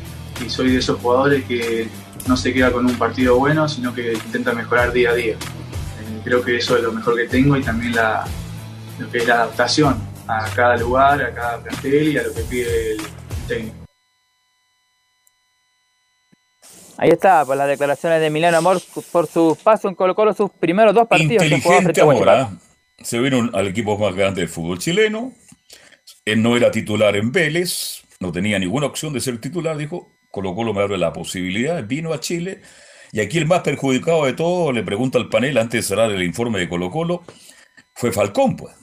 Q: y soy de esos jugadores que no se queda con un partido bueno, sino que intenta mejorar día a día. Eh, creo que eso es lo mejor que tengo y también la, lo que es la adaptación a cada lugar, a cada plantel y a lo que pide el técnico.
E: Ahí está, pues las declaraciones de Emiliano Amor por su paso en Colo Colo, sus primeros dos partidos que jugó frente a
B: ahora. Se vieron al equipo más grande del fútbol chileno. Él no era titular en Vélez, no tenía ninguna opción de ser titular, dijo. Colo Colo me abre la posibilidad, vino a Chile. Y aquí el más perjudicado de todo, le pregunta al panel antes de cerrar el informe de Colo Colo, fue Falcón, pues.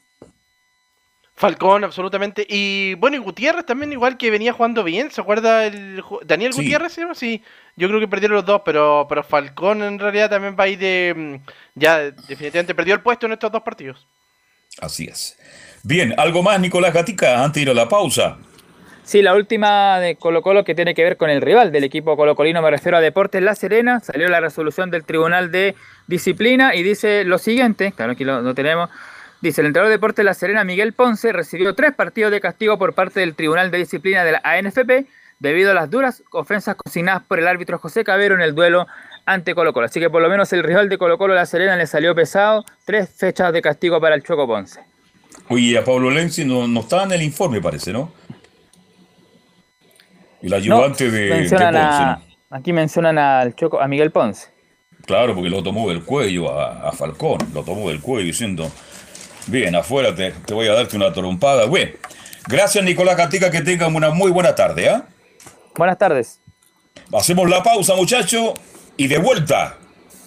I: Falcón, absolutamente. Y bueno, y Gutiérrez también, igual que venía jugando bien. ¿Se acuerda el Daniel
B: Sí.
I: Gutiérrez? ¿se llama? Sí, yo creo que perdieron los dos, pero, pero Falcón en realidad también va ahí de. mm, Ya, definitivamente perdió el puesto en estos dos partidos.
B: Así es. Bien, algo más, Nicolás Gatica, antes de ir a la pausa.
E: Sí, la última de Colo Colo que tiene que ver con el rival del equipo colocolino, me refiero a Deportes La Serena, salió la resolución del Tribunal de Disciplina y dice lo siguiente, claro, aquí lo, tenemos, dice el entrenador de Deportes La Serena, Miguel Ponce, recibió tres partidos de castigo por parte del Tribunal de Disciplina de la ANFP debido a las duras ofensas consignadas por el árbitro José Cabero en el duelo ante Colo Colo. Así que por lo menos el rival de Colo Colo La Serena le salió pesado, tres fechas de castigo para el Choco Ponce.
B: Oye, a Pablo Lenzi no, no estaba en el informe, parece, ¿no? El ayudante de, de
E: mencionan
B: Ponce,
E: a-
B: ¿no?
E: aquí mencionan al Choco, a Miguel Ponce.
B: Claro, porque lo tomó del cuello a, a Falcón, lo tomó del cuello diciendo, bien, afuera te, te voy a darte una trompada. Bueno, gracias Nicolás Gatica, que tengan una muy buena tarde, ¿ah?
E: Buenas tardes.
B: Hacemos la pausa, muchachos, y de vuelta,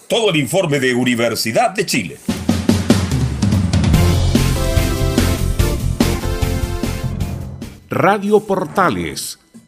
B: todo el informe de Universidad de Chile.
N: Radio Portales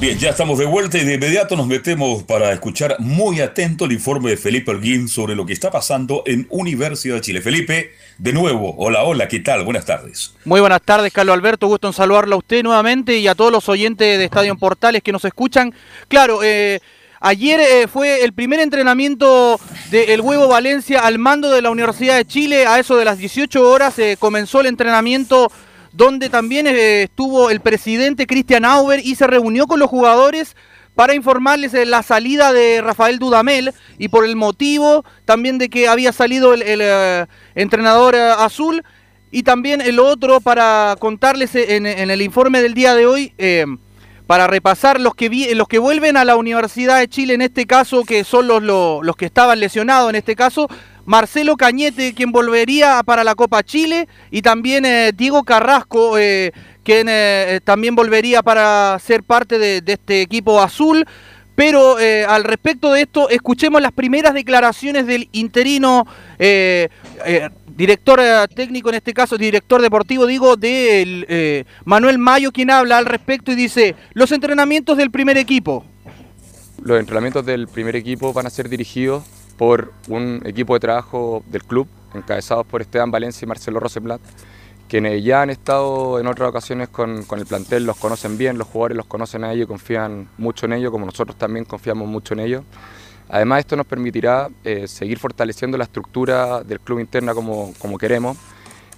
B: Bien, ya estamos de vuelta y de inmediato nos metemos para escuchar muy atento el informe de Felipe Alguín sobre lo que está pasando en Universidad de Chile. Felipe, de nuevo, hola, hola, ¿qué tal? Buenas tardes.
D: Muy buenas tardes, Carlos Alberto, gusto en saludarlo a usted nuevamente y a todos los oyentes de Estadio Portales que nos escuchan. Claro, eh, Ayer eh, fue el primer entrenamiento del Huevo Valencia al mando de la Universidad de Chile. A eso de las 18 horas eh, comenzó el entrenamiento donde también eh, estuvo el presidente Cristian Auber y se reunió con los jugadores para informarles de la salida de Rafael Dudamel y por el motivo también de que había salido el, eh, entrenador eh, azul y también el otro para contarles en, el informe del día de hoy para repasar los que, los que vuelven a la Universidad de Chile en este caso que son los, los que estaban lesionados en este caso Marcelo Cañete, quien volvería para la Copa Chile, y también eh, Diego Carrasco, eh, quien eh, también volvería para ser parte de, este equipo azul. Pero al respecto de esto, escuchemos las primeras declaraciones del interino director técnico, en este caso director deportivo, digo, de Manuel Mayo, quien habla al respecto y dice, los entrenamientos del primer equipo.
R: Los entrenamientos del primer equipo van a ser dirigidos por un equipo de trabajo del club, encabezados por Esteban Valencia y Marcelo Rosenblatt, quienes ya han estado en otras ocasiones con, el plantel, los conocen bien, los jugadores los conocen a ellos y confían mucho en ellos, como nosotros también confiamos mucho en ellos. Además, esto nos permitirá eh, seguir fortaleciendo la estructura del club interna como, como queremos,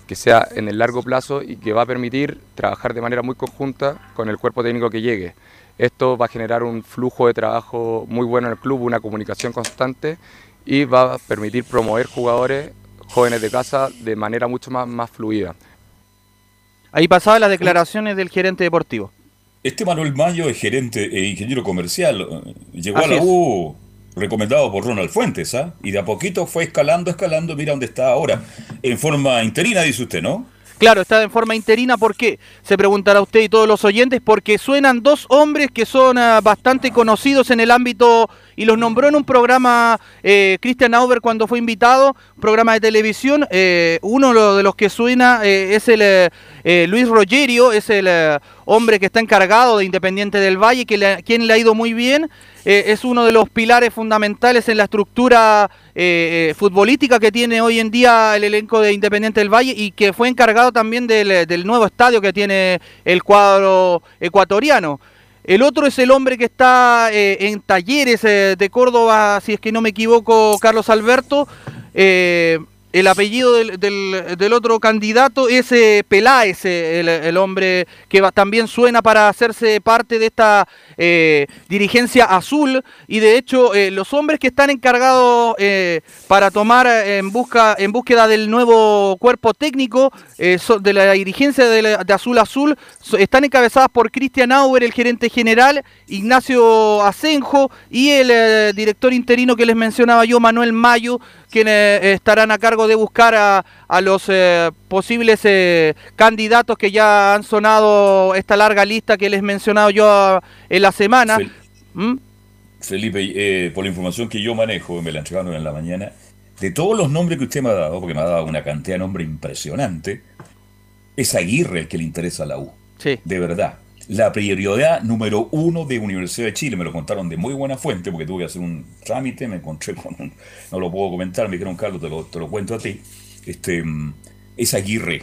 R: que sea en el largo plazo y que va a permitir trabajar de manera muy conjunta con el cuerpo técnico que llegue. Esto va a generar un flujo de trabajo muy bueno en el club, una comunicación constante y va a permitir promover jugadores jóvenes de casa de manera mucho más, más fluida.
D: Ahí pasaban las declaraciones del gerente deportivo.
B: Este Manuel Mayo es gerente e ingeniero comercial. Llegó a la U recomendado por Ronald Fuentes, ¿ah? Y de a poquito fue escalando, escalando, mira dónde está ahora. En forma interina, dice usted, ¿no?
D: Claro, está en forma interina, ¿por qué? Se preguntará usted y todos los oyentes, porque suenan dos hombres que son ah, bastante conocidos en el ámbito y los nombró en un programa eh, Christian Auber cuando fue invitado, programa de televisión. Eh, uno de los que suena eh, es el Luis Rogerio, es el hombre que está encargado de Independiente del Valle, que quien le ha ido muy bien. es uno de los pilares fundamentales en la estructura futbolística que tiene hoy en día el elenco de Independiente del Valle y que fue encargado también del nuevo estadio que tiene el cuadro ecuatoriano. El otro es el hombre que está eh, en talleres eh, de Córdoba, si es que no me equivoco, Carlos Alberto. Eh, el apellido del, otro candidato es eh, Peláez, eh, el, hombre que también suena para hacerse parte de esta eh, dirigencia azul. Y de hecho, los hombres que están encargados para tomar en, busca, en búsqueda del nuevo cuerpo técnico de la dirigencia de, Azul Azul están encabezadas por Cristian Auer, el gerente general, Ignacio Asenjo y el director interino que les mencionaba yo, Manuel Mayo quienes estarán a cargo de buscar a, los eh, posibles eh, candidatos que ya han sonado esta larga lista que les he mencionado yo en la semana.
B: ¿Mm? Felipe, eh, por la información que yo manejo, me la entregaron en la mañana, de todos los nombres que usted me ha dado, porque me ha dado una cantidad de nombres impresionante, es Aguirre el que le interesa a la U.
D: Sí.
B: De verdad la prioridad número uno de Universidad de Chile. Me lo contaron de muy buena fuente porque tuve que hacer un trámite, me encontré con un, no lo puedo comentar, me dijeron, Carlos, te lo, te lo cuento a ti. Este, es Aguirre.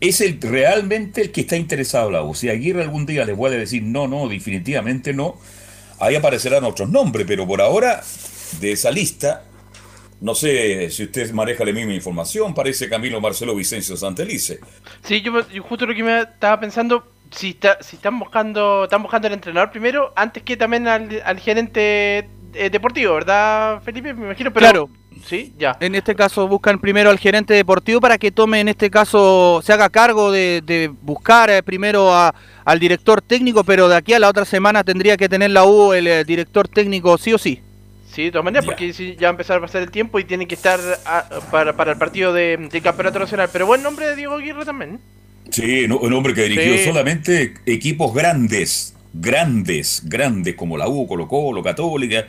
B: Es el, realmente el que está interesado en la U. Si Aguirre algún día les puede decir no, no, definitivamente no, ahí aparecerán otros nombres, pero por ahora, de esa lista, no sé si usted maneja la misma información, parece Camilo Marcelo Vicencio Santelice.
I: Sí, yo justo lo que me estaba pensando, si, si están buscando están buscando el entrenador primero, antes que también al, gerente eh, deportivo, ¿verdad, Felipe? Me imagino, pero...
D: Claro. Sí, ya. En este caso buscan primero al gerente deportivo para que tome, en este caso, se haga cargo de, buscar eh, primero al director técnico, pero de aquí a la otra semana tendría que tener la U el eh, director técnico sí o sí.
I: Sí, de todas maneras, porque si ya va a empezar a pasar el tiempo y tiene que estar a- para, para el partido de, de campeonato nacional. Pero buen nombre de Diego Aguirre también.
B: Sí, no- un hombre que dirigió
I: Sí.
B: solamente equipos grandes, grandes, grandes, como la U, Colo Colo, Católica,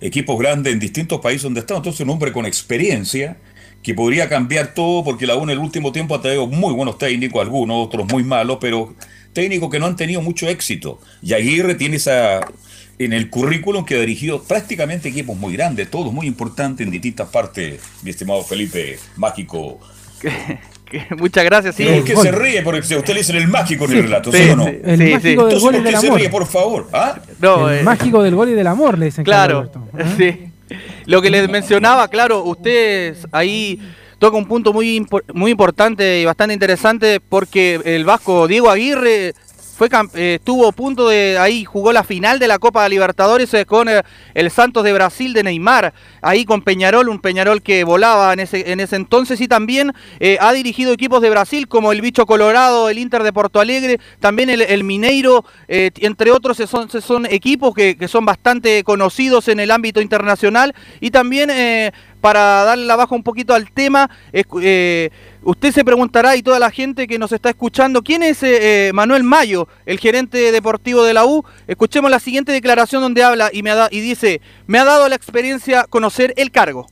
B: equipos grandes en distintos países donde está. Entonces, un hombre con experiencia que podría cambiar todo, porque la U en el último tiempo ha traído muy buenos técnicos, algunos, otros muy malos, pero técnicos que no han tenido mucho éxito. Y Aguirre tiene esa en el currículum que ha dirigido prácticamente equipos muy grandes, todos muy importantes en distintas partes, mi estimado Felipe Mágico.
D: Muchas gracias, sí.
B: ¿Por qué se ríe? Porque si a usted le dicen el mágico en el relato,
D: sí,
B: ¿sí, o no?
D: sí, El sí, mágico sí. del
B: Entonces,
H: gol y
B: ¿por qué
H: del
B: se
H: amor.
B: ríe, por favor? ¿Ah?
D: No,
H: el
D: eh,
H: mágico del gol y del amor, le dicen.
D: Claro, sí. Lo que les mencionaba, claro, ustedes ahí toca un punto muy, impo- muy importante y bastante interesante porque el vasco Diego Aguirre fue eh, estuvo a punto de ahí jugó la final de la Copa Libertadores eh, con eh, el Santos de Brasil de Neymar ahí con Peñarol un Peñarol que volaba en ese en ese entonces y también ha dirigido equipos de Brasil como el Bicho Colorado el Inter de Porto Alegre también el, el Mineiro entre otros son son equipos que, que son bastante conocidos en el ámbito internacional y también para darle la baja un poquito al tema, eh, usted se preguntará y toda la gente que nos está escuchando, ¿quién es eh, eh, Manuel Mayo, el gerente deportivo de la U? Escuchemos la siguiente declaración donde habla y, me y dice, me ha dado la experiencia conocer el cargo.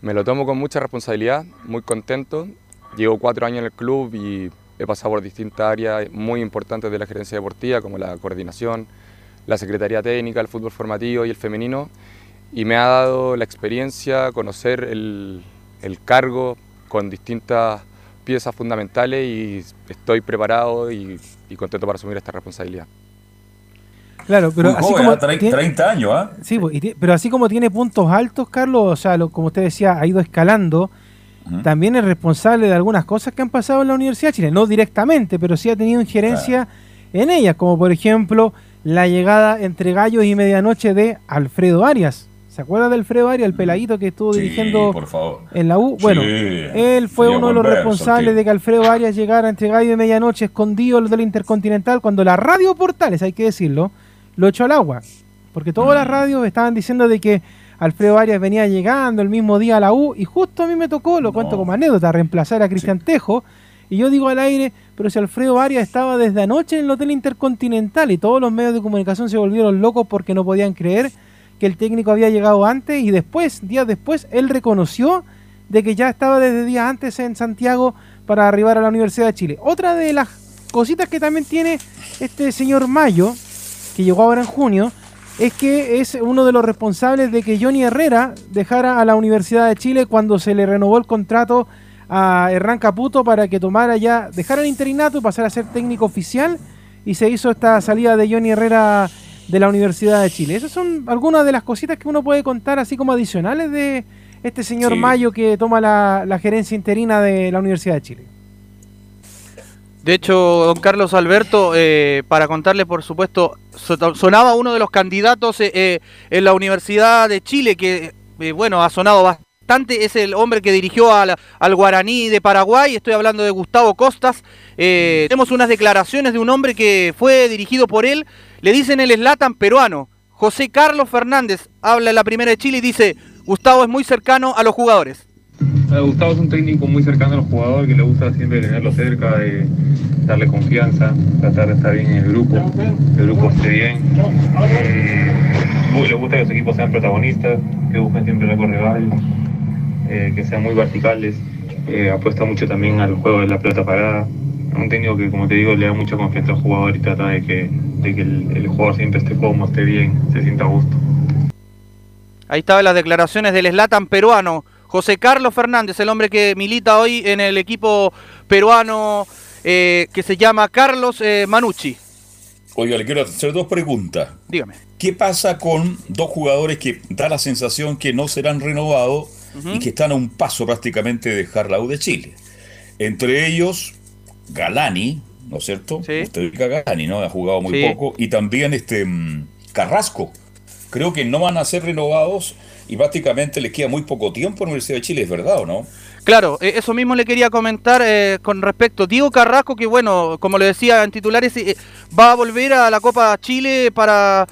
R: Me lo tomo con mucha responsabilidad, muy contento. Llevo cuatro años en el club y he pasado por distintas áreas muy importantes de la gerencia deportiva, como la coordinación, la secretaría técnica, el fútbol formativo y el femenino. Y me ha dado la experiencia, conocer el, el cargo con distintas piezas fundamentales y estoy preparado y, y contento para asumir esta responsabilidad.
H: Claro, pero
B: Muy
H: así
B: joven,
H: como
B: ¿ah? Trein-
H: tiene-
B: 30 años, ¿ah?
H: Sí, pues, pero así como tiene puntos altos, Carlos, o sea, lo- como usted decía, ha ido escalando, también es responsable de algunas cosas que han pasado en la Universidad de Chile, no directamente, pero sí ha tenido injerencia en ellas, como por ejemplo la llegada entre gallos y medianoche de Alfredo Arias. ¿Se acuerda de Alfredo Arias, el peladito que estuvo
B: Sí,
H: dirigiendo
B: por favor.
H: en la U? Bueno,
B: Sí,
H: él fue uno de los
B: verso,
H: responsables
B: tío.
H: de que Alfredo Arias llegara entre gallo y medianoche escondido en el Intercontinental cuando la radio Portales, hay que decirlo, lo echó al agua. Porque todas
B: Mm.
H: las radios estaban diciendo de que Alfredo Arias venía llegando el mismo día a la U y justo a mí me tocó, lo cuento como anécdota, reemplazar a Cristian Tejo. Y yo digo al aire, pero si Alfredo Arias estaba desde anoche en el Hotel Intercontinental y todos los medios de comunicación se volvieron locos porque no podían creer que el técnico había llegado antes y después, días después, él reconoció de que ya estaba desde días antes en Santiago para arribar a la Universidad de Chile. Otra de las cositas que también tiene este señor Mayo, que llegó ahora en junio, es que es uno de los responsables de que Johnny Herrera dejara a la Universidad de Chile cuando se le renovó el contrato a Hernán Caputo para que tomara ya, dejara el interinato y pasara a ser técnico oficial y se hizo esta salida de Johnny Herrera de la Universidad de Chile. Esas son algunas de las cositas que uno puede contar así como adicionales de este señor
R: Sí.
H: Mayo que toma la, la gerencia interina de la Universidad de Chile.
D: De hecho, don Carlos Alberto, eh, para contarle, por supuesto, so- sonaba uno de los candidatos eh, eh, en la Universidad de Chile, que, eh, bueno, ha sonado bastante, es el hombre que dirigió al, al Guaraní de Paraguay, estoy hablando de Gustavo Costas. Eh, tenemos unas declaraciones de un hombre que fue dirigido por él, le dicen el Slatan peruano, José Carlos Fernández, habla en la primera de Chile y dice, Gustavo es muy cercano a los jugadores.
S: Gustavo es un técnico muy cercano a los jugadores que le gusta siempre tenerlo cerca, darle confianza, tratar de estar bien en el grupo, que el grupo esté bien. Eh, le gusta que los equipos sean protagonistas, que busquen siempre el rival, eh, que sean muy verticales. Eh, apuesta mucho también al juego de la pelota parada. Un técnico que, como te digo, le da mucha confianza al jugador y trata de que, de que el, el jugador siempre esté cómodo, esté bien, se sienta a gusto.
D: Ahí estaban las declaraciones del Slatan peruano. José Carlos Fernández, el hombre que milita hoy en el equipo peruano eh, que se llama Carlos eh, Manucci.
B: Oiga, le quiero hacer dos preguntas.
D: Dígame.
B: ¿Qué pasa con dos jugadores que da la sensación que no serán renovados y que están a un paso prácticamente de dejar la U de Chile? Entre ellos, Galani, ¿no es cierto? Usted ubica a Galani, ¿no? Ha jugado muy
D: Sí.
B: poco. Y también este mm, Carrasco. creo que no van a ser renovados y prácticamente les queda muy poco tiempo a la Universidad de Chile, ¿es verdad o no?
D: Claro, eh, eso mismo le quería comentar eh, con respecto. Diego Carrasco, que bueno, como le decía en titulares, eh, va a volver a la Copa Chile para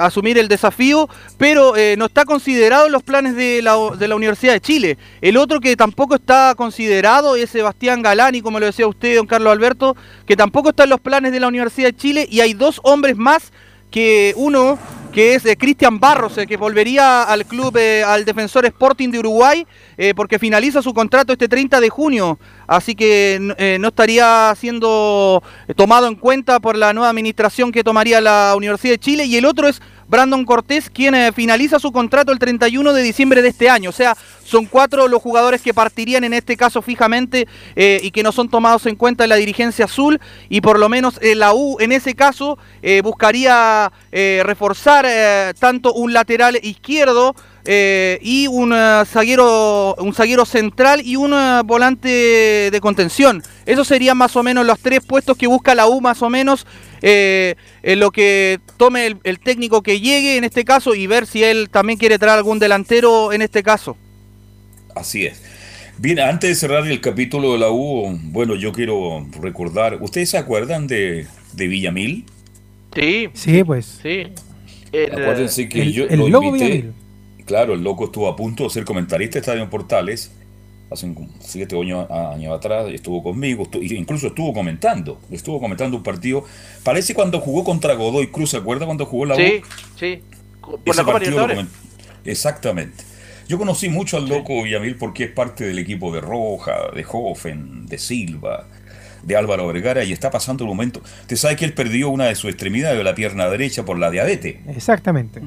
D: asumir el desafío, pero no está considerado en los planes de la, de la, Universidad de Chile. El otro que tampoco está considerado es Sebastián Galani, como lo decía usted, don Carlos Alberto, que tampoco está en los planes de la Universidad de Chile, y hay dos hombres más que uno que es eh, Cristian Barros, eh, que volvería al club, eh, al Defensor Sporting de Uruguay, porque finaliza su contrato este 30 de junio, así que no estaría siendo tomado en cuenta por la nueva administración que tomaría la Universidad de Chile, y el otro es Brandon Cortés, quien eh, finaliza su contrato el 31 de diciembre de este año. O sea, son cuatro los jugadores que partirían en este caso fijamente eh, y que no son tomados en cuenta en la dirigencia azul. Y por lo menos eh, la U en ese caso buscaría reforzar tanto un lateral izquierdo. Y un zaguero un zaguero central y un volante de contención. Esos serían más o menos los tres puestos que busca la U más o menos eh, en lo que tome el, técnico que llegue en este caso y ver si él también quiere traer algún delantero en este caso.
B: Así es. Bien, antes de cerrar el capítulo de la U, bueno, yo quiero recordar, ¿ustedes se acuerdan de, de Villamil?
I: Sí.
H: Sí, pues.
I: Sí.
B: Acuérdense que yo lo loco invité, Claro, el loco estuvo a punto de ser comentarista de Estadio Portales hace siete años, años atrás, estuvo conmigo, incluso estuvo comentando, estuvo comentando un partido, parece cuando jugó contra Godoy Cruz, ¿se acuerda cuando jugó la U?
I: Sí, sí,
B: por la partido Exactamente. Yo conocí mucho al loco Villamil porque es parte del equipo de Roja, de Hoffen, de Silva, de Álvaro Vergara y está pasando el momento. Usted sabe que él perdió una de sus extremidades de la pierna derecha por la diabetes.
H: Exactamente.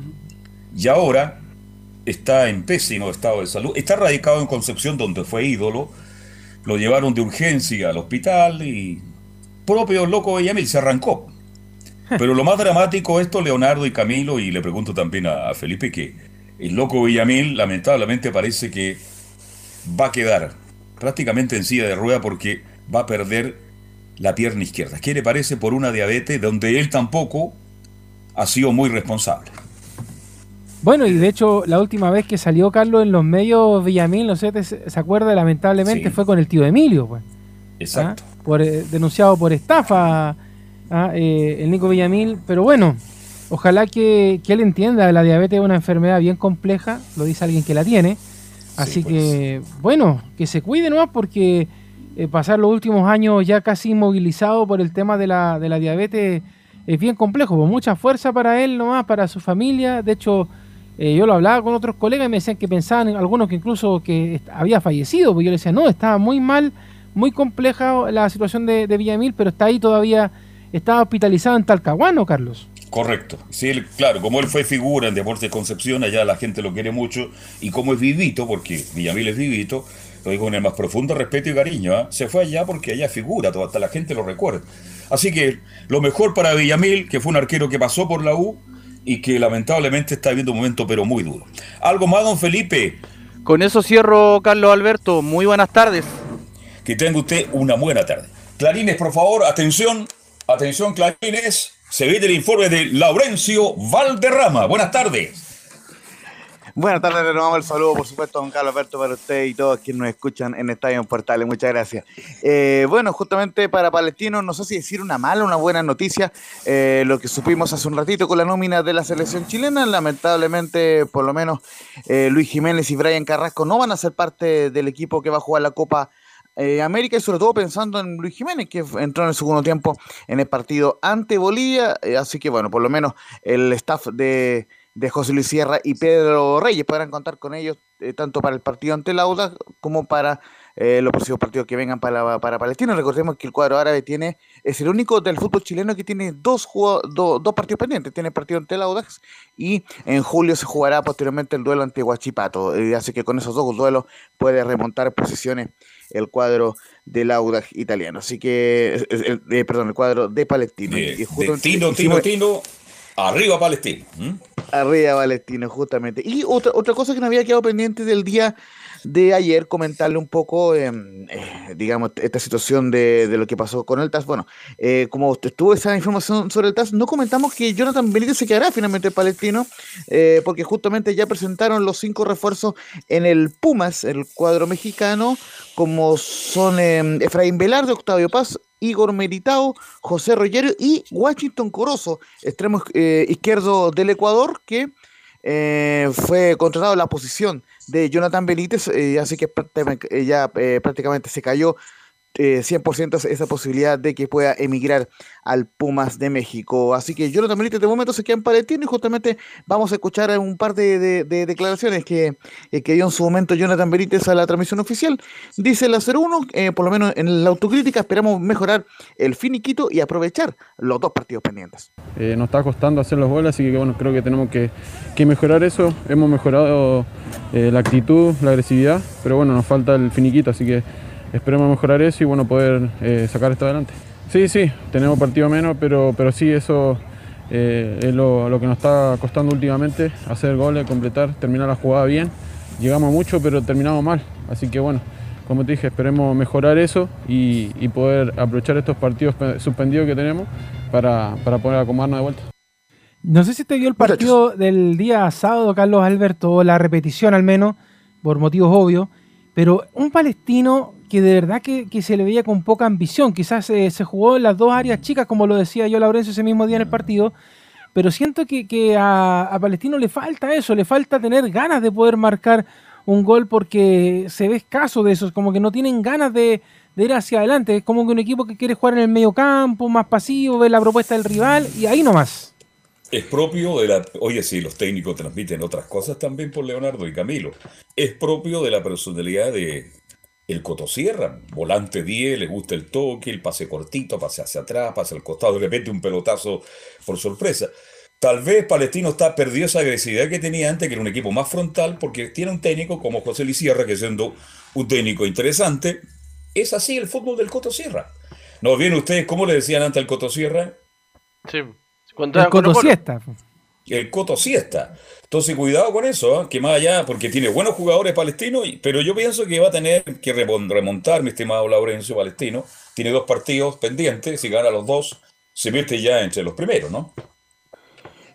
B: Y ahora está en pésimo estado de salud. Está radicado en Concepción, donde fue ídolo. Lo llevaron de urgencia al hospital y propio loco Villamil se arrancó. Pero lo más dramático esto, Leonardo y Camilo, y le pregunto también a, Felipe, que el loco Villamil lamentablemente parece que va a quedar prácticamente en silla de rueda porque va a perder la pierna izquierda. ¿Qué le parece por una diabetes donde él tampoco ha sido muy responsable?
H: Bueno, y de hecho, la última vez que salió Carlos en los medios Villamil, no sé, se acuerda, lamentablemente fue con el tío Emilio, pues.
B: Exacto.
H: ¿Ah? Por, eh, denunciado por estafa ¿ah? eh, el Nico Villamil, pero bueno, ojalá que, él entienda, la diabetes es una enfermedad bien compleja, lo dice alguien que la tiene, así pues. que, bueno, que se cuide nomás porque eh, pasar los últimos años ya casi inmovilizado por el tema de la, de la diabetes es bien complejo, con mucha fuerza para él nomás, para su familia, de hecho eh, yo lo hablaba con otros colegas y me decían que pensaban, algunos que incluso que había fallecido, porque yo le decía, no, estaba muy mal, muy compleja la situación de, Villamil, pero está ahí todavía, estaba hospitalizado en Talcahuano, Carlos.
B: Correcto. Sí, claro, como él fue figura en Deportes Concepción, allá la gente lo quiere mucho, y como es vivito, porque Villamil es vivito, lo digo con el más profundo respeto y cariño, ¿ah? se fue allá porque allá figura, hasta la gente lo recuerda. Así que lo mejor para Villamil, que fue un arquero que pasó por la U, y que lamentablemente está viviendo un momento pero muy duro. ¿Algo más, don Felipe?
D: Con eso cierro, Carlos Alberto. Muy buenas tardes.
B: Que tenga usted una buena tarde. Clarines, por favor, atención, atención, Clarines. Se ve el informe de Laurencio Valderrama. Buenas tardes.
G: Buenas tardes, renovamos el saludo, por supuesto, a don Carlos Alberto, para usted y todos quienes nos escuchan en Estadio Portales. Muchas gracias. Eh, bueno, justamente para Palestino, no sé si decir una mala o una buena noticia, eh, lo que supimos hace un ratito con la nómina de la selección chilena, lamentablemente, por lo menos, eh, Luis Jiménez y Brian Carrasco no van a ser parte del equipo que va a jugar la Copa América y sobre todo pensando en Luis Jiménez, que entró en el segundo tiempo en el partido ante Bolivia. así que bueno, por lo menos el staff de, de José Luis Sierra y Pedro Reyes. Podrán contar con ellos eh, tanto para el partido ante Lauda como para eh, los próximos partidos que vengan para, para Palestina. Recordemos que el cuadro árabe tiene es el único del fútbol chileno que tiene dos, dos partidos pendientes. Tiene el partido ante Audax y en julio se jugará posteriormente el duelo ante Huachipato. Eh, así que con esos dos duelos puede remontar posiciones el cuadro del Audax italiano. Así que, perdón, el cuadro de Palestina.
B: y Tino, Tino, Tino, arriba Palestina.
G: Arriba Palestino, justamente. Y otra, otra cosa que me había quedado pendiente del día de ayer, comentarle un poco, eh, eh, digamos, esta situación de, lo que pasó con el TAS. Bueno, eh, como estuvo esa información sobre el TAS, no comentamos que Jonathan Benítez se quedará finalmente palestino, eh, porque justamente ya presentaron los cinco refuerzos en el Pumas, el cuadro mexicano, como son eh, Efraín Velarde, Octavio Paz, Igor Meritao, José Rogerio y Washington Corozo, extremo eh, izquierdo del Ecuador, que eh, fue contratado en la posición de Jonathan Benítez, eh, así que ya prácticamente se cayó eh, 100% esa posibilidad de que pueda emigrar al Pumas de México. Así que Jonathan Benítez de momento se queda en Palestino y justamente vamos a escuchar un par de, de, de declaraciones que, eh, que dio en su momento Jonathan Benítez a la transmisión oficial. Dice la 01, eh, por lo menos en la autocrítica esperamos mejorar el finiquito y aprovechar los dos partidos pendientes.
T: Eh, nos está costando hacer los goles, así que bueno, creo que tenemos que, que mejorar eso. Hemos mejorado eh, la actitud, la agresividad, pero bueno, nos falta el finiquito, así que esperemos mejorar eso y bueno, poder eh, sacar esto adelante. Sí, sí, tenemos partido menos, pero, pero sí, eso eh, es lo, lo, que nos está costando últimamente, hacer goles, completar, terminar la jugada bien. Llegamos mucho, pero terminamos mal, así que bueno, como te dije, esperemos mejorar eso y, y poder aprovechar estos partidos suspendidos que tenemos para, para poder acomodarnos de vuelta.
H: No sé si te vio el partido del día sábado, Carlos Alberto, la repetición al menos, por motivos obvios, pero un palestino que de verdad que, que se le veía con poca ambición, quizás eh, se jugó en las dos áreas chicas, como lo decía yo, Laurencio, ese mismo día en el partido, pero siento que, que a, Palestino le falta eso, le falta tener ganas de poder marcar un gol porque se ve escaso de eso, como que no tienen ganas de, ir hacia adelante, es como que un equipo que quiere jugar en el medio campo, más pasivo, ver la propuesta del rival y ahí nomás.
B: Es propio de la. Oye, sí, los técnicos transmiten otras cosas también por Leonardo y Camilo. Es propio de la personalidad de el Cotosierra. Volante 10, le gusta el toque, el pase cortito, pase hacia atrás, pase al costado, de repente un pelotazo por sorpresa. Tal vez Palestino está perdió esa agresividad que tenía antes, que era un equipo más frontal, porque tiene un técnico como José Lisierra, que siendo un técnico interesante, es así el fútbol del Cotosierra. ¿No bien ustedes cómo le decían antes al Cotosierra?
I: Sí.
H: Cuando el Coto Siesta.
B: El Coto Siesta. Entonces, cuidado con eso, ¿eh? que más allá, porque tiene buenos jugadores palestinos, pero yo pienso que va a tener que remontar, mi estimado Laurencio Palestino. Tiene dos partidos pendientes, si gana los dos, se mete ya entre los primeros, ¿no?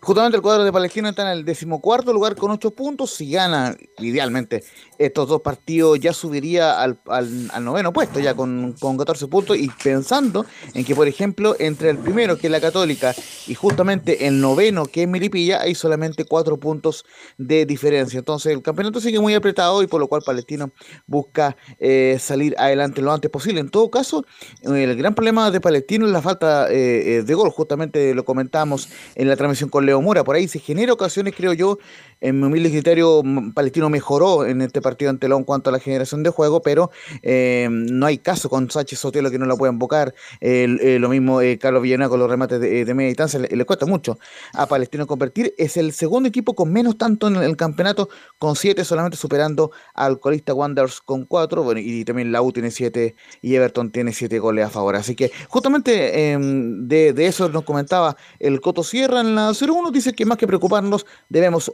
G: Justamente el cuadro de Palestino está en el decimocuarto lugar con ocho puntos. Si gana, idealmente, estos dos partidos ya subiría al, al, noveno puesto, ya con, con 14 puntos. Y pensando en que, por ejemplo, entre el primero, que es la Católica, y justamente el noveno, que es Milipilla, hay solamente cuatro puntos de diferencia. Entonces, el campeonato sigue muy apretado y por lo cual Palestino busca eh, salir adelante lo antes posible. En todo caso, el gran problema de Palestino es la falta eh, de gol. Justamente lo comentamos en la transmisión con Leo Mora. Por ahí se genera ocasiones, creo yo, en mi humilde criterio, Palestino mejoró en este partido ante León en cuanto a la generación de juego, pero eh, no hay caso con Sánchez Sotelo que no lo pueda invocar. Eh, eh, lo mismo Carlos Villanueva con los remates de, media distancia, le, cuesta mucho a Palestino convertir. Es el segundo equipo con menos tanto en el campeonato, con siete, solamente superando al colista Wanderers con cuatro. Bueno, y también la U tiene siete y Everton tiene siete goles a favor. Así que justamente em, de, de, eso nos comentaba el Coto Sierra en la 0-1. Dice que más que preocuparnos, debemos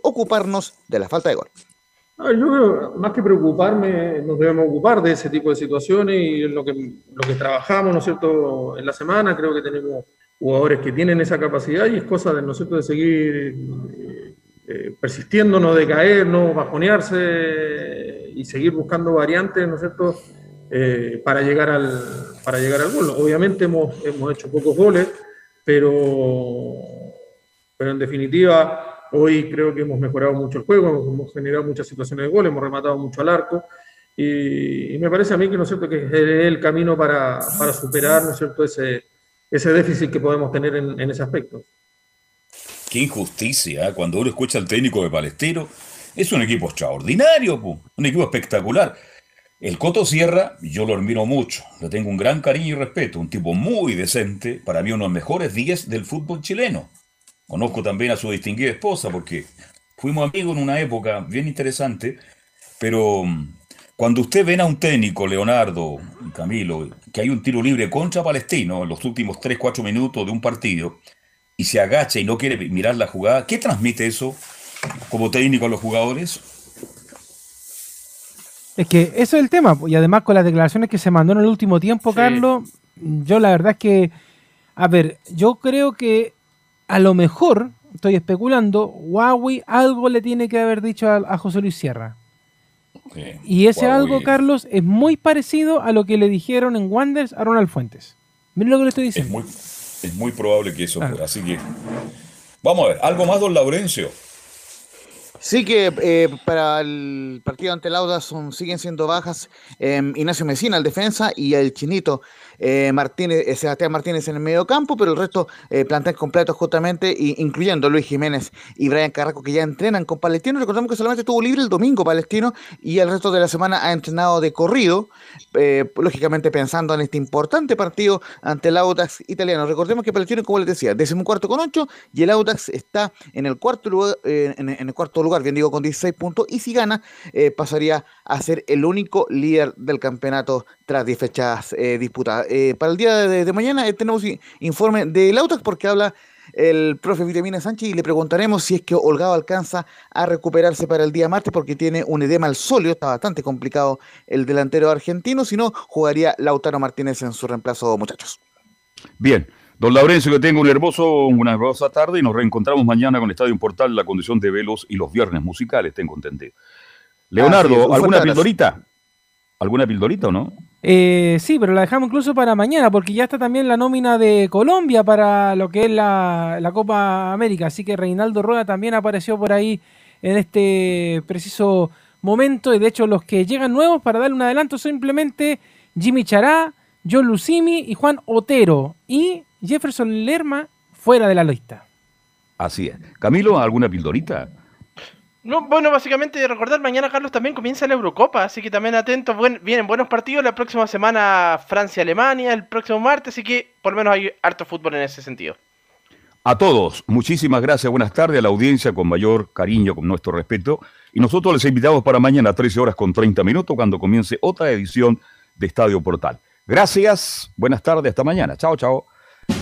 G: de la falta de gol.
T: Yo creo, más que preocuparme, nos debemos ocupar de ese tipo de situaciones y lo que, lo que trabajamos, ¿no es cierto?, en la semana, creo que tenemos jugadores que tienen esa capacidad y es cosa de, ¿no es de seguir eh, persistiendo, no de caer, no bajonearse y seguir buscando variantes, ¿no es cierto?, eh, para, llegar al, para llegar al gol. Obviamente hemos, hemos hecho pocos goles, pero, pero en definitiva Hoy creo que hemos mejorado mucho el juego, hemos generado muchas situaciones de gol, hemos rematado mucho al arco. Y, me parece a mí que, ¿no es cierto? que es el camino para, para superar ¿no es cierto? Ese, ese déficit que podemos tener en, en ese aspecto.
B: Qué injusticia, ¿eh? cuando uno escucha al técnico de Palestino, es un equipo extraordinario, po. un equipo espectacular. El Coto Sierra, yo lo admiro mucho, le tengo un gran cariño y respeto, un tipo muy decente, para mí uno de los mejores 10 del fútbol chileno. Conozco también a su distinguida esposa porque fuimos amigos en una época bien interesante, pero mm, cuando usted ven a un técnico, Leonardo, Camilo, que hay un tiro libre contra Palestino en los últimos 3-4 minutos de un partido y se agacha y no quiere mirar la jugada, ¿qué transmite eso? como técnico a los jugadores?
H: Es que eso es el tema, y además con las declaraciones que se mandó en el último tiempo, Carlos, yo la verdad es que, a ver, yo creo que a lo mejor, estoy especulando, Huawei algo le tiene que haber dicho a, a José Luis Sierra. Y ese
B: Huawei.
H: algo, Carlos, es muy parecido a lo que le dijeron en Wanderers a Ronald Fuentes. Miren lo que le estoy
B: Es
H: diciendo.
B: muy, es muy probable que eso
H: Claro.
B: fuera. Así que, vamos a ver, algo más, don Laurencio.
G: Sí que eh, para el partido ante Lauda son, siguen siendo bajas eh, Ignacio Mesina, el defensa, y el chinito eh, Martínez, eh, Sebastián Martínez en el medio campo, pero el resto eh, plantel completo justamente, y- incluyendo Luis Jiménez y Brian Carraco, que ya entrenan con Palestino. Recordemos que solamente estuvo libre el domingo Palestino y el resto de la semana ha entrenado de corrido, eh, lógicamente pensando en este importante partido ante el Audax italiano. Recordemos que Palestino, como les decía, decimocuarto con 8 y el Audax está en el cuarto lugar, en, en el cuarto lugar, bien digo, con 16 puntos, y si gana, pasaría a ser el único líder del campeonato tras 10 fechas eh, disputadas. Eh, para el día de, de mañana eh, tenemos informe del Audax porque habla el profe Vitamina Sánchez y le preguntaremos si es que Holgado alcanza a recuperarse para el día martes porque tiene un edema al sóleo, está bastante complicado el delantero argentino, si no jugaría Lautaro Martínez en su reemplazo, muchachos.
M: Bien, don Laurencio, que tenga un hermoso, una hermosa tarde y nos reencontramos mañana con Estadio Portal, la condición de velos y los viernes musicales, tengo entendido. Leonardo,
G: un fuerte
M: ¿alguna pildorita? ¿Alguna pildorita o no?
H: Eh, sí, pero la dejamos incluso para mañana, porque ya está también la nómina de Colombia para lo que es la, la Copa América. Así que Reinaldo Rueda también apareció por ahí en este preciso momento. Y de hecho, los que llegan nuevos, para darle un adelanto, simplemente Jimmy Chará, John Lucimi y Juan Otero. Y Jefferson Lerma fuera de la lista.
M: Así es. Camilo, ¿alguna pildorita?
I: No, bueno, básicamente recordar, mañana Carlos también comienza la Eurocopa, así que también atentos, buen- vienen buenos partidos, la próxima semana Francia-Alemania, el próximo martes, así que por lo menos hay harto fútbol en ese sentido.
M: A todos, muchísimas gracias, buenas tardes a la audiencia con mayor cariño, con nuestro respeto. Y nosotros les invitamos para mañana a 13 horas con 30 minutos cuando comience otra edición de Estadio Portal. Gracias, buenas tardes, hasta mañana. Chao, chao.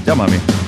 M: Llámame.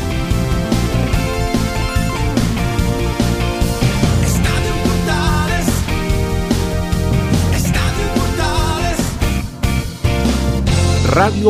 N: Radio